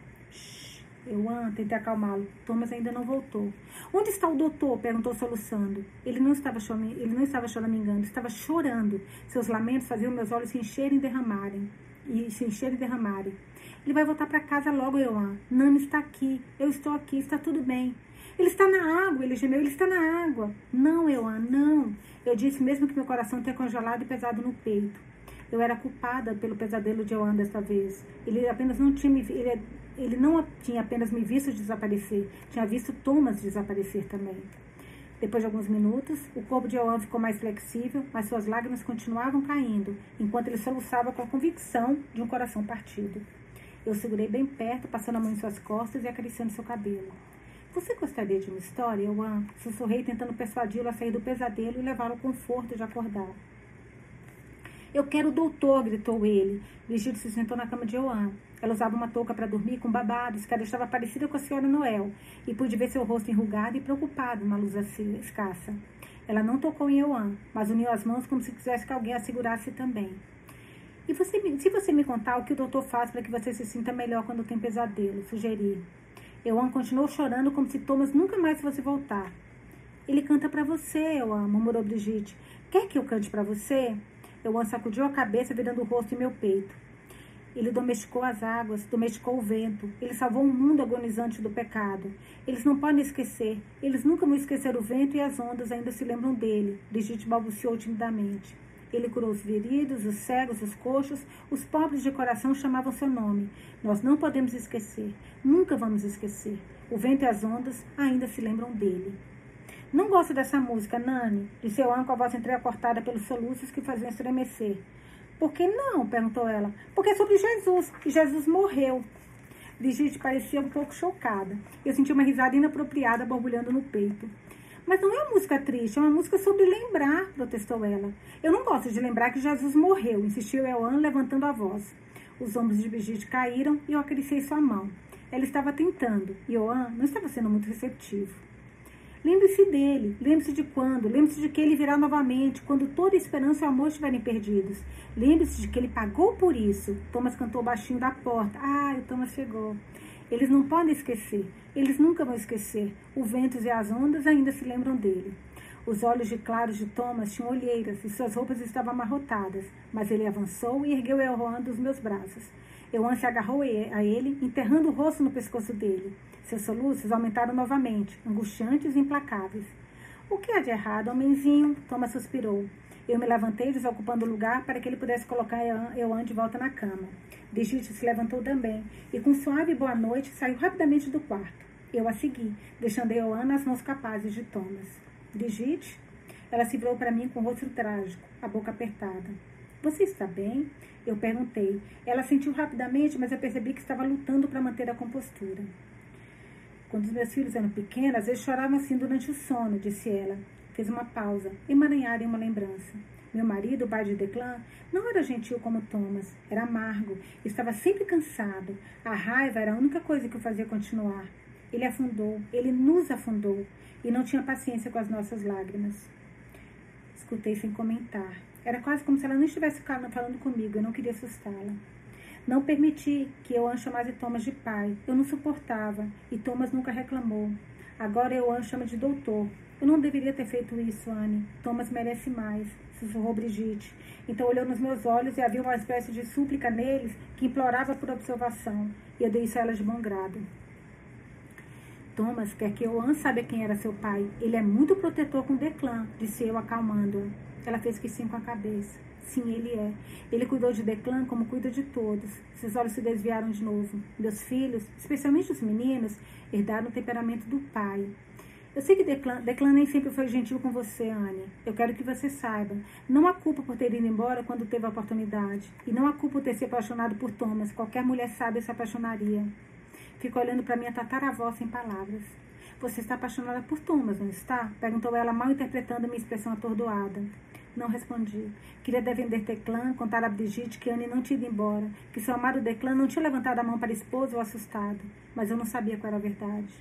Euan, tentei acalmá-lo. Thomas ainda não voltou. Onde está o doutor? perguntou soluçando. Ele não estava, ele não estava choramingando, estava chorando. Seus lamentos faziam meus olhos se encherem e derramarem. E se encherem e derramarem. Ele vai voltar para casa logo, Euan. Nani está aqui. Eu estou aqui. Está tudo bem. Ele está na água, ele gemeu. Ele está na água. Não, Euan, não. Eu disse mesmo que meu coração tenha congelado e pesado no peito. Eu era culpada pelo pesadelo de Euan desta vez. Ele apenas não tinha me, ele, ele não tinha apenas me visto desaparecer, tinha visto Thomas desaparecer também. Depois de alguns minutos, o corpo de Euan ficou mais flexível, mas suas lágrimas continuavam caindo, enquanto ele soluçava com a convicção de um coração partido. Eu segurei bem perto, passando a mão em suas costas e acariciando seu cabelo. Você gostaria de uma história, Euan? Sussurrei, tentando persuadi-lo a sair do pesadelo e levá-lo ao conforto de acordar. Eu quero o doutor, gritou ele. Brigitte se sentou na cama de Joan. Ela usava uma touca para dormir com babados, que ela estava parecida com a senhora Noel, e pude ver seu rosto enrugado e preocupado na luz assim, escassa. Ela não tocou em Joan, mas uniu as mãos como se quisesse que alguém a segurasse também. E você, se você me contar o que o doutor faz para que você se sinta melhor quando tem pesadelo, sugeri. Euan continuou chorando como se Thomas nunca mais fosse voltar. Ele canta para você, Euan, murmurou Brigitte. Quer que eu cante para você? Euan sacudiu a cabeça, virando o rosto em meu peito. Ele domesticou as águas, domesticou o vento. Ele salvou um mundo agonizante do pecado. Eles não podem esquecer. Eles nunca vão esquecer o vento e as ondas ainda se lembram dele. Brigitte balbuciou timidamente. Ele curou os feridos, os cegos, os coxos. Os pobres de coração chamavam seu nome. Nós não podemos esquecer. Nunca vamos esquecer. O vento e as ondas ainda se lembram dele. Não gosto dessa música, Nani, disse Joan com a voz entrecortada pelos soluços que faziam estremecer. Por que não? perguntou ela. Porque é sobre Jesus, e Jesus morreu. Brigitte parecia um pouco chocada. Eu senti uma risada inapropriada borbulhando no peito. Mas não é uma música triste, é uma música sobre lembrar, protestou ela. Eu não gosto de lembrar que Jesus morreu, insistiu Elan, levantando a voz. Os ombros de Brigitte caíram e eu acariciei sua mão. Ela estava tentando, e Joan não estava sendo muito receptivo. Lembre-se dele, lembre-se de quando, lembre-se de que ele virá novamente, quando toda esperança e amor estiverem perdidos. Lembre-se de que ele pagou por isso. Thomas cantou baixinho da porta. Ah, o Thomas chegou. Eles não podem esquecer, eles nunca vão esquecer. Os ventos e as ondas ainda se lembram dele. Os olhos de claros de Thomas tinham olheiras e suas roupas estavam amarrotadas, mas ele avançou e ergueu Elroan dos meus braços. Euan se agarrou a ele, enterrando o rosto no pescoço dele. Seus soluços aumentaram novamente, angustiantes e implacáveis. O que há de errado, homenzinho? Thomas suspirou. Eu me levantei, desocupando o lugar para que ele pudesse colocar Euan de volta na cama. Brigitte se levantou também e, com suave boa noite, saiu rapidamente do quarto. Eu a segui, deixando Euan nas mãos capazes de Thomas. Brigitte? Ela se virou para mim com o rosto trágico, a boca apertada. Você está bem? Eu perguntei. Ela sentiu rapidamente, mas eu percebi que estava lutando para manter a compostura. Quando os meus filhos eram pequenos, vezes choravam assim durante o sono, disse ela. Fez uma pausa, emaranhada em uma lembrança. Meu marido, o pai de Declan, não era gentil como Thomas, era amargo, estava sempre cansado. A raiva era a única coisa que o fazia continuar. Ele afundou, ele nos afundou, e não tinha paciência com as nossas lágrimas. Escutei sem comentar. Era quase como se ela não estivesse falando comigo, eu não queria assustá-la. Não permiti que eu chamasse Thomas de pai. Eu não suportava, e Thomas nunca reclamou. Agora eu chama de doutor. Eu não deveria ter feito isso, Anne. Thomas merece mais, sussurrou Brigitte. Então olhou nos meus olhos e havia uma espécie de súplica neles que implorava por observação. E eu dei isso a ela de bom grado. Thomas quer que Oan saiba quem era seu pai. Ele é muito protetor com Declan, disse eu acalmando-a. Ela fez que sim com a cabeça. Sim, ele é. Ele cuidou de Declan como cuida de todos. Seus olhos se desviaram de novo. Meus filhos, especialmente os meninos, herdaram o temperamento do pai. Eu sei que Declan, Declan nem sempre foi gentil com você, Anne. Eu quero que você saiba. Não há culpa por ter ido embora quando teve a oportunidade. E não há culpa por ter se apaixonado por Thomas. Qualquer mulher sábia se apaixonaria. Ficou olhando para minha tataravó sem palavras. Você está apaixonada por Thomas, não está? Perguntou ela, mal interpretando minha expressão atordoada. Não respondi. Queria defender Declan, contar a Brigitte que Anne não tinha ido embora, que seu amado Declan não tinha levantado a mão para a esposa ou assustado. Mas eu não sabia qual era a verdade.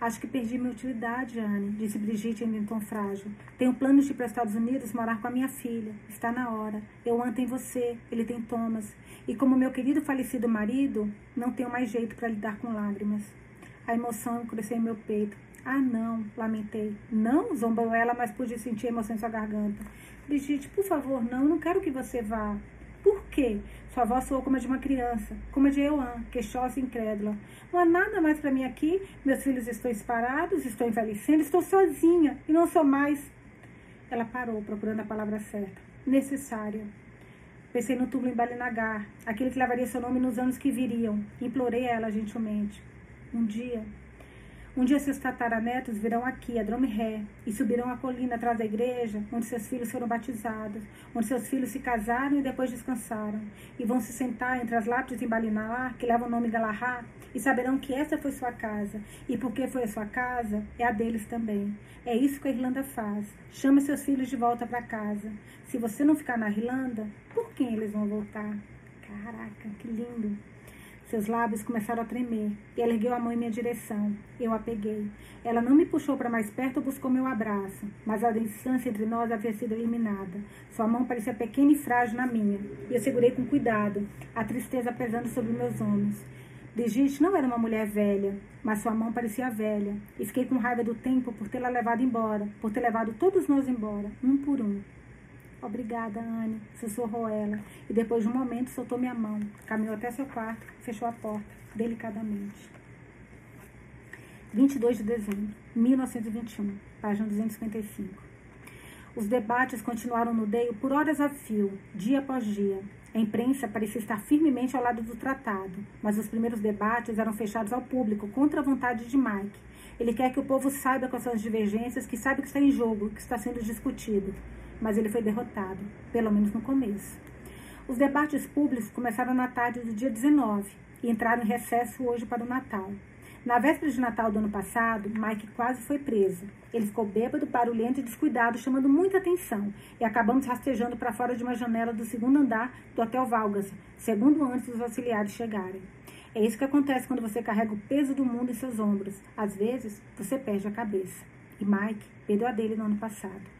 Acho que perdi minha utilidade, Anne, disse Brigitte em tom frágil. Tenho planos de ir para os Estados Unidos morar com a minha filha. Está na hora. Eu em você, ele tem Thomas. E como meu querido falecido marido, não tenho mais jeito para lidar com lágrimas. A emoção cresceu em meu peito. Ah, não, lamentei. Não, zombou ela, mas pude sentir emoção em sua garganta. Brigitte, por favor, não, não quero que você vá. Por quê? Sua voz soou como a de uma criança, como a de Euan, queixosa e incrédula. Não há nada mais para mim aqui. Meus filhos estão separados, estou envelhecendo, estou sozinha e não sou mais. Ela parou, procurando a palavra certa. Necessária. Pensei no túmulo em Balinagar, aquele que levaria seu nome nos anos que viriam. Implorei a ela gentilmente. Um dia, um dia seus tataranetos virão aqui, a Dromré, e subirão a colina atrás da igreja, onde seus filhos foram batizados, onde seus filhos se casaram e depois descansaram, e vão se sentar entre as lápides em Balinalar, que levam o nome Galahá, e saberão que essa foi sua casa, e porque foi a sua casa, é a deles também. É isso que a Irlanda faz. Chama seus filhos de volta para casa. Se você não ficar na Irlanda, por quem eles vão voltar? Caraca, que lindo! Seus lábios começaram a tremer e ela ergueu a mão em minha direção. Eu a peguei. Ela não me puxou para mais perto ou buscou meu abraço, mas a distância entre nós havia sido eliminada. Sua mão parecia pequena e frágil na minha, e eu segurei com cuidado, a tristeza pesando sobre meus ombros. Brigitte não era uma mulher velha, mas sua mão parecia velha, e fiquei com raiva do tempo por tê-la levado embora, por ter levado todos nós embora, um por um. Obrigada, Anne, sussurrou ela, e depois de um momento soltou minha mão, caminhou até seu quarto, fechou a porta, delicadamente. 22 de dezembro, 1921, página 255. Os debates continuaram no Deio por horas a fio, dia após dia. A imprensa parecia estar firmemente ao lado do tratado, mas os primeiros debates eram fechados ao público contra a vontade de Mike. Ele quer que o povo saiba quais são as divergências, que saiba o que está em jogo, o que está sendo discutido. Mas ele foi derrotado, pelo menos no começo. Os debates públicos começaram na tarde do dia 19 e entraram em recesso hoje para o Natal. Na véspera de Natal do ano passado, Mike quase foi preso. Ele ficou bêbado, barulhento e descuidado, chamando muita atenção, e acabamos rastejando para fora de uma janela do segundo andar do Hotel Valgas, segundo antes dos auxiliares chegarem. É isso que acontece quando você carrega o peso do mundo em seus ombros. Às vezes, você perde a cabeça. E Mike perdeu a dele no ano passado.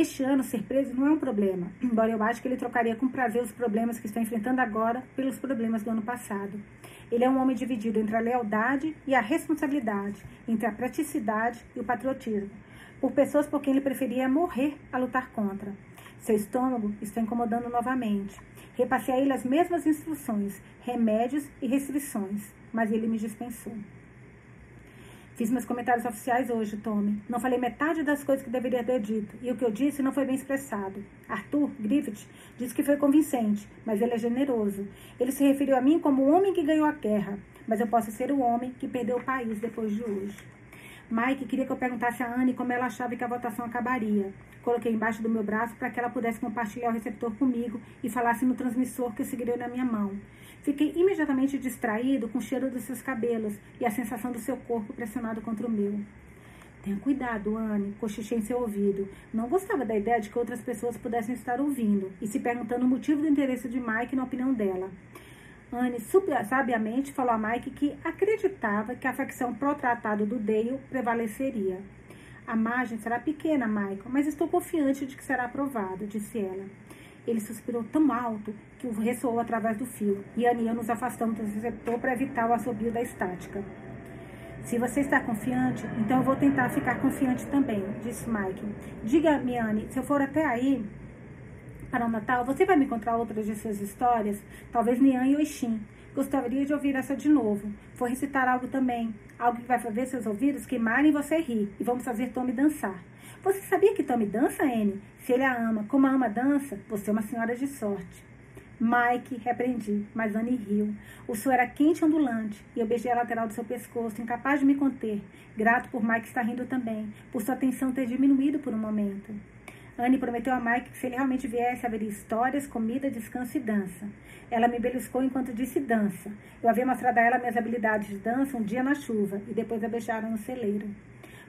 Este ano, ser preso não é um problema, embora eu acho que ele trocaria com prazer os problemas que está enfrentando agora pelos problemas do ano passado. Ele é um homem dividido entre a lealdade e a responsabilidade, entre a praticidade e o patriotismo, por pessoas por quem ele preferia morrer a lutar contra. Seu estômago está incomodando novamente. Repassei a ele as mesmas instruções, remédios e restrições, mas ele me dispensou. Fiz meus comentários oficiais hoje, Tommy. Não falei metade das coisas que deveria ter dito. E o que eu disse não foi bem expressado. Arthur Griffith disse que foi convincente, mas ele é generoso. Ele se referiu a mim como o homem que ganhou a guerra. Mas eu posso ser o homem que perdeu o país depois de hoje. Mike queria que eu perguntasse a Anne como ela achava que a votação acabaria. Coloquei embaixo do meu braço para que ela pudesse compartilhar o receptor comigo e falasse no transmissor que segurei na minha mão. Fiquei imediatamente distraído com o cheiro dos seus cabelos e a sensação do seu corpo pressionado contra o meu. Tenha cuidado, Anne, cochichei em seu ouvido. Não gostava da ideia de que outras pessoas pudessem estar ouvindo e se perguntando o motivo do interesse de Mike na opinião dela. Anne sabiamente falou a Mike que acreditava que a facção pró-tratado do Dale prevaleceria. A margem será pequena, Michael, mas estou confiante de que será aprovado, disse ela. Ele suspirou tão alto que ressoou através do fio, e Anne nos afastamos do receptor para evitar o assobio da estática. Se você está confiante, então eu vou tentar ficar confiante também, disse Mike. Diga-me, Anne, se eu for até aí para o Natal, você vai me contar outras de suas histórias? Talvez Nian e Oixin. Gostaria de ouvir essa de novo. Vou recitar algo também. Algo que vai fazer seus ouvidos queimarem e você rir. E vamos fazer Tommy dançar. Você sabia que Tommy dança, Anne? Se ele a ama como a ama dança, você é uma senhora de sorte. Mike, repreendi, mas Anne riu. O suor era quente e ondulante, e eu beijei a lateral do seu pescoço, incapaz de me conter, grato por Mike estar rindo também, por sua atenção ter diminuído por um momento. Anne prometeu a Mike que se ele realmente viesse, haveria histórias, comida, descanso e dança. Ela me beliscou enquanto disse dança. Eu havia mostrado a ela minhas habilidades de dança um dia na chuva, e depois a beijaram no celeiro.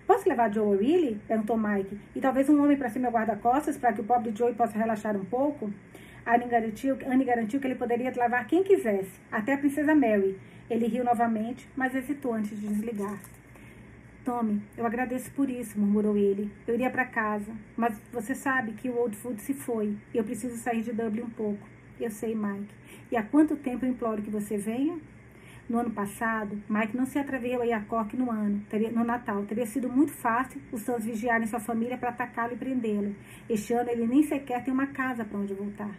Posso levar Joe Willie? perguntou Mike. E talvez um homem para ser meu guarda-costas, para que o pobre Joe possa relaxar um pouco? Anne garantiu, Anne garantiu que ele poderia levar quem quisesse, até a princesa Mary. Ele riu novamente, mas hesitou antes de desligar. Tommy, eu agradeço por isso, murmurou ele. Eu iria para casa, mas você sabe que o Old Food se foi e eu preciso sair de Dublin um pouco. Eu sei, Mike. E há quanto tempo eu imploro que você venha? No ano passado, Mike não se atreveu a ir a Cork no ano, teria, no Natal. Teria sido muito fácil os Sons vigiarem sua família para atacá-lo e prendê-lo. Este ano ele nem sequer tem uma casa para onde voltar.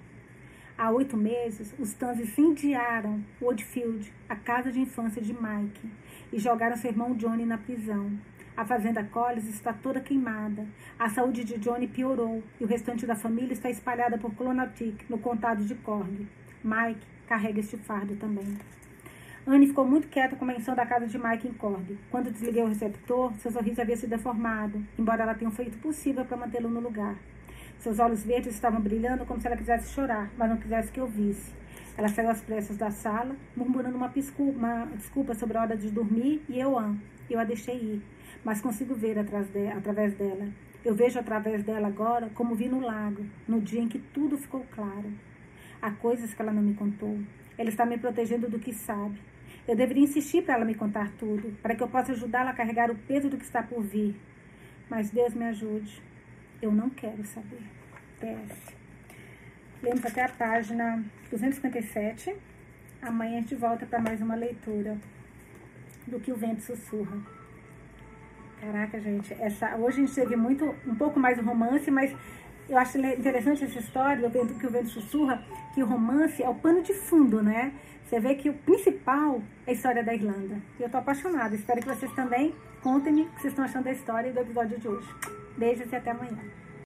Há oito meses, os Tans incendiaram Woodfield, a casa de infância de Mike, e jogaram seu irmão Johnny na prisão. A fazenda Collins está toda queimada. A saúde de Johnny piorou e o restante da família está espalhada por Clonatic, no condado de Cork. Mike carrega este fardo também. Anne ficou muito quieta com a menção da casa de Mike em Cork. Quando desliguei o receptor, seu sorriso havia se deformado, embora ela tenha feito o possível para mantê-lo no lugar. Seus olhos verdes estavam brilhando como se ela quisesse chorar, mas não quisesse que eu visse. Ela saiu às pressas da sala, murmurando uma, uma desculpa sobre a hora de dormir, e eu a, eu a deixei ir, mas consigo ver de, através dela. Eu vejo através dela agora como vi no lago, no dia em que tudo ficou claro. Há coisas que ela não me contou. Ela está me protegendo do que sabe. Eu deveria insistir para ela me contar tudo, para que eu possa ajudá-la a carregar o peso do que está por vir. Mas Deus me ajude. Eu não quero saber. PS. Lemos até a página 257. Amanhã a gente volta para mais uma leitura do que o vento sussurra. Caraca, gente, essa hoje a gente teve muito um pouco mais de romance, mas eu acho interessante essa história do que o vento sussurra, que o romance é o pano de fundo, né? Você vê que o principal é a história da Irlanda. E eu tô apaixonada. Espero que vocês também contem-me o que vocês estão achando da história e do episódio de hoje. Beijos e até amanhã.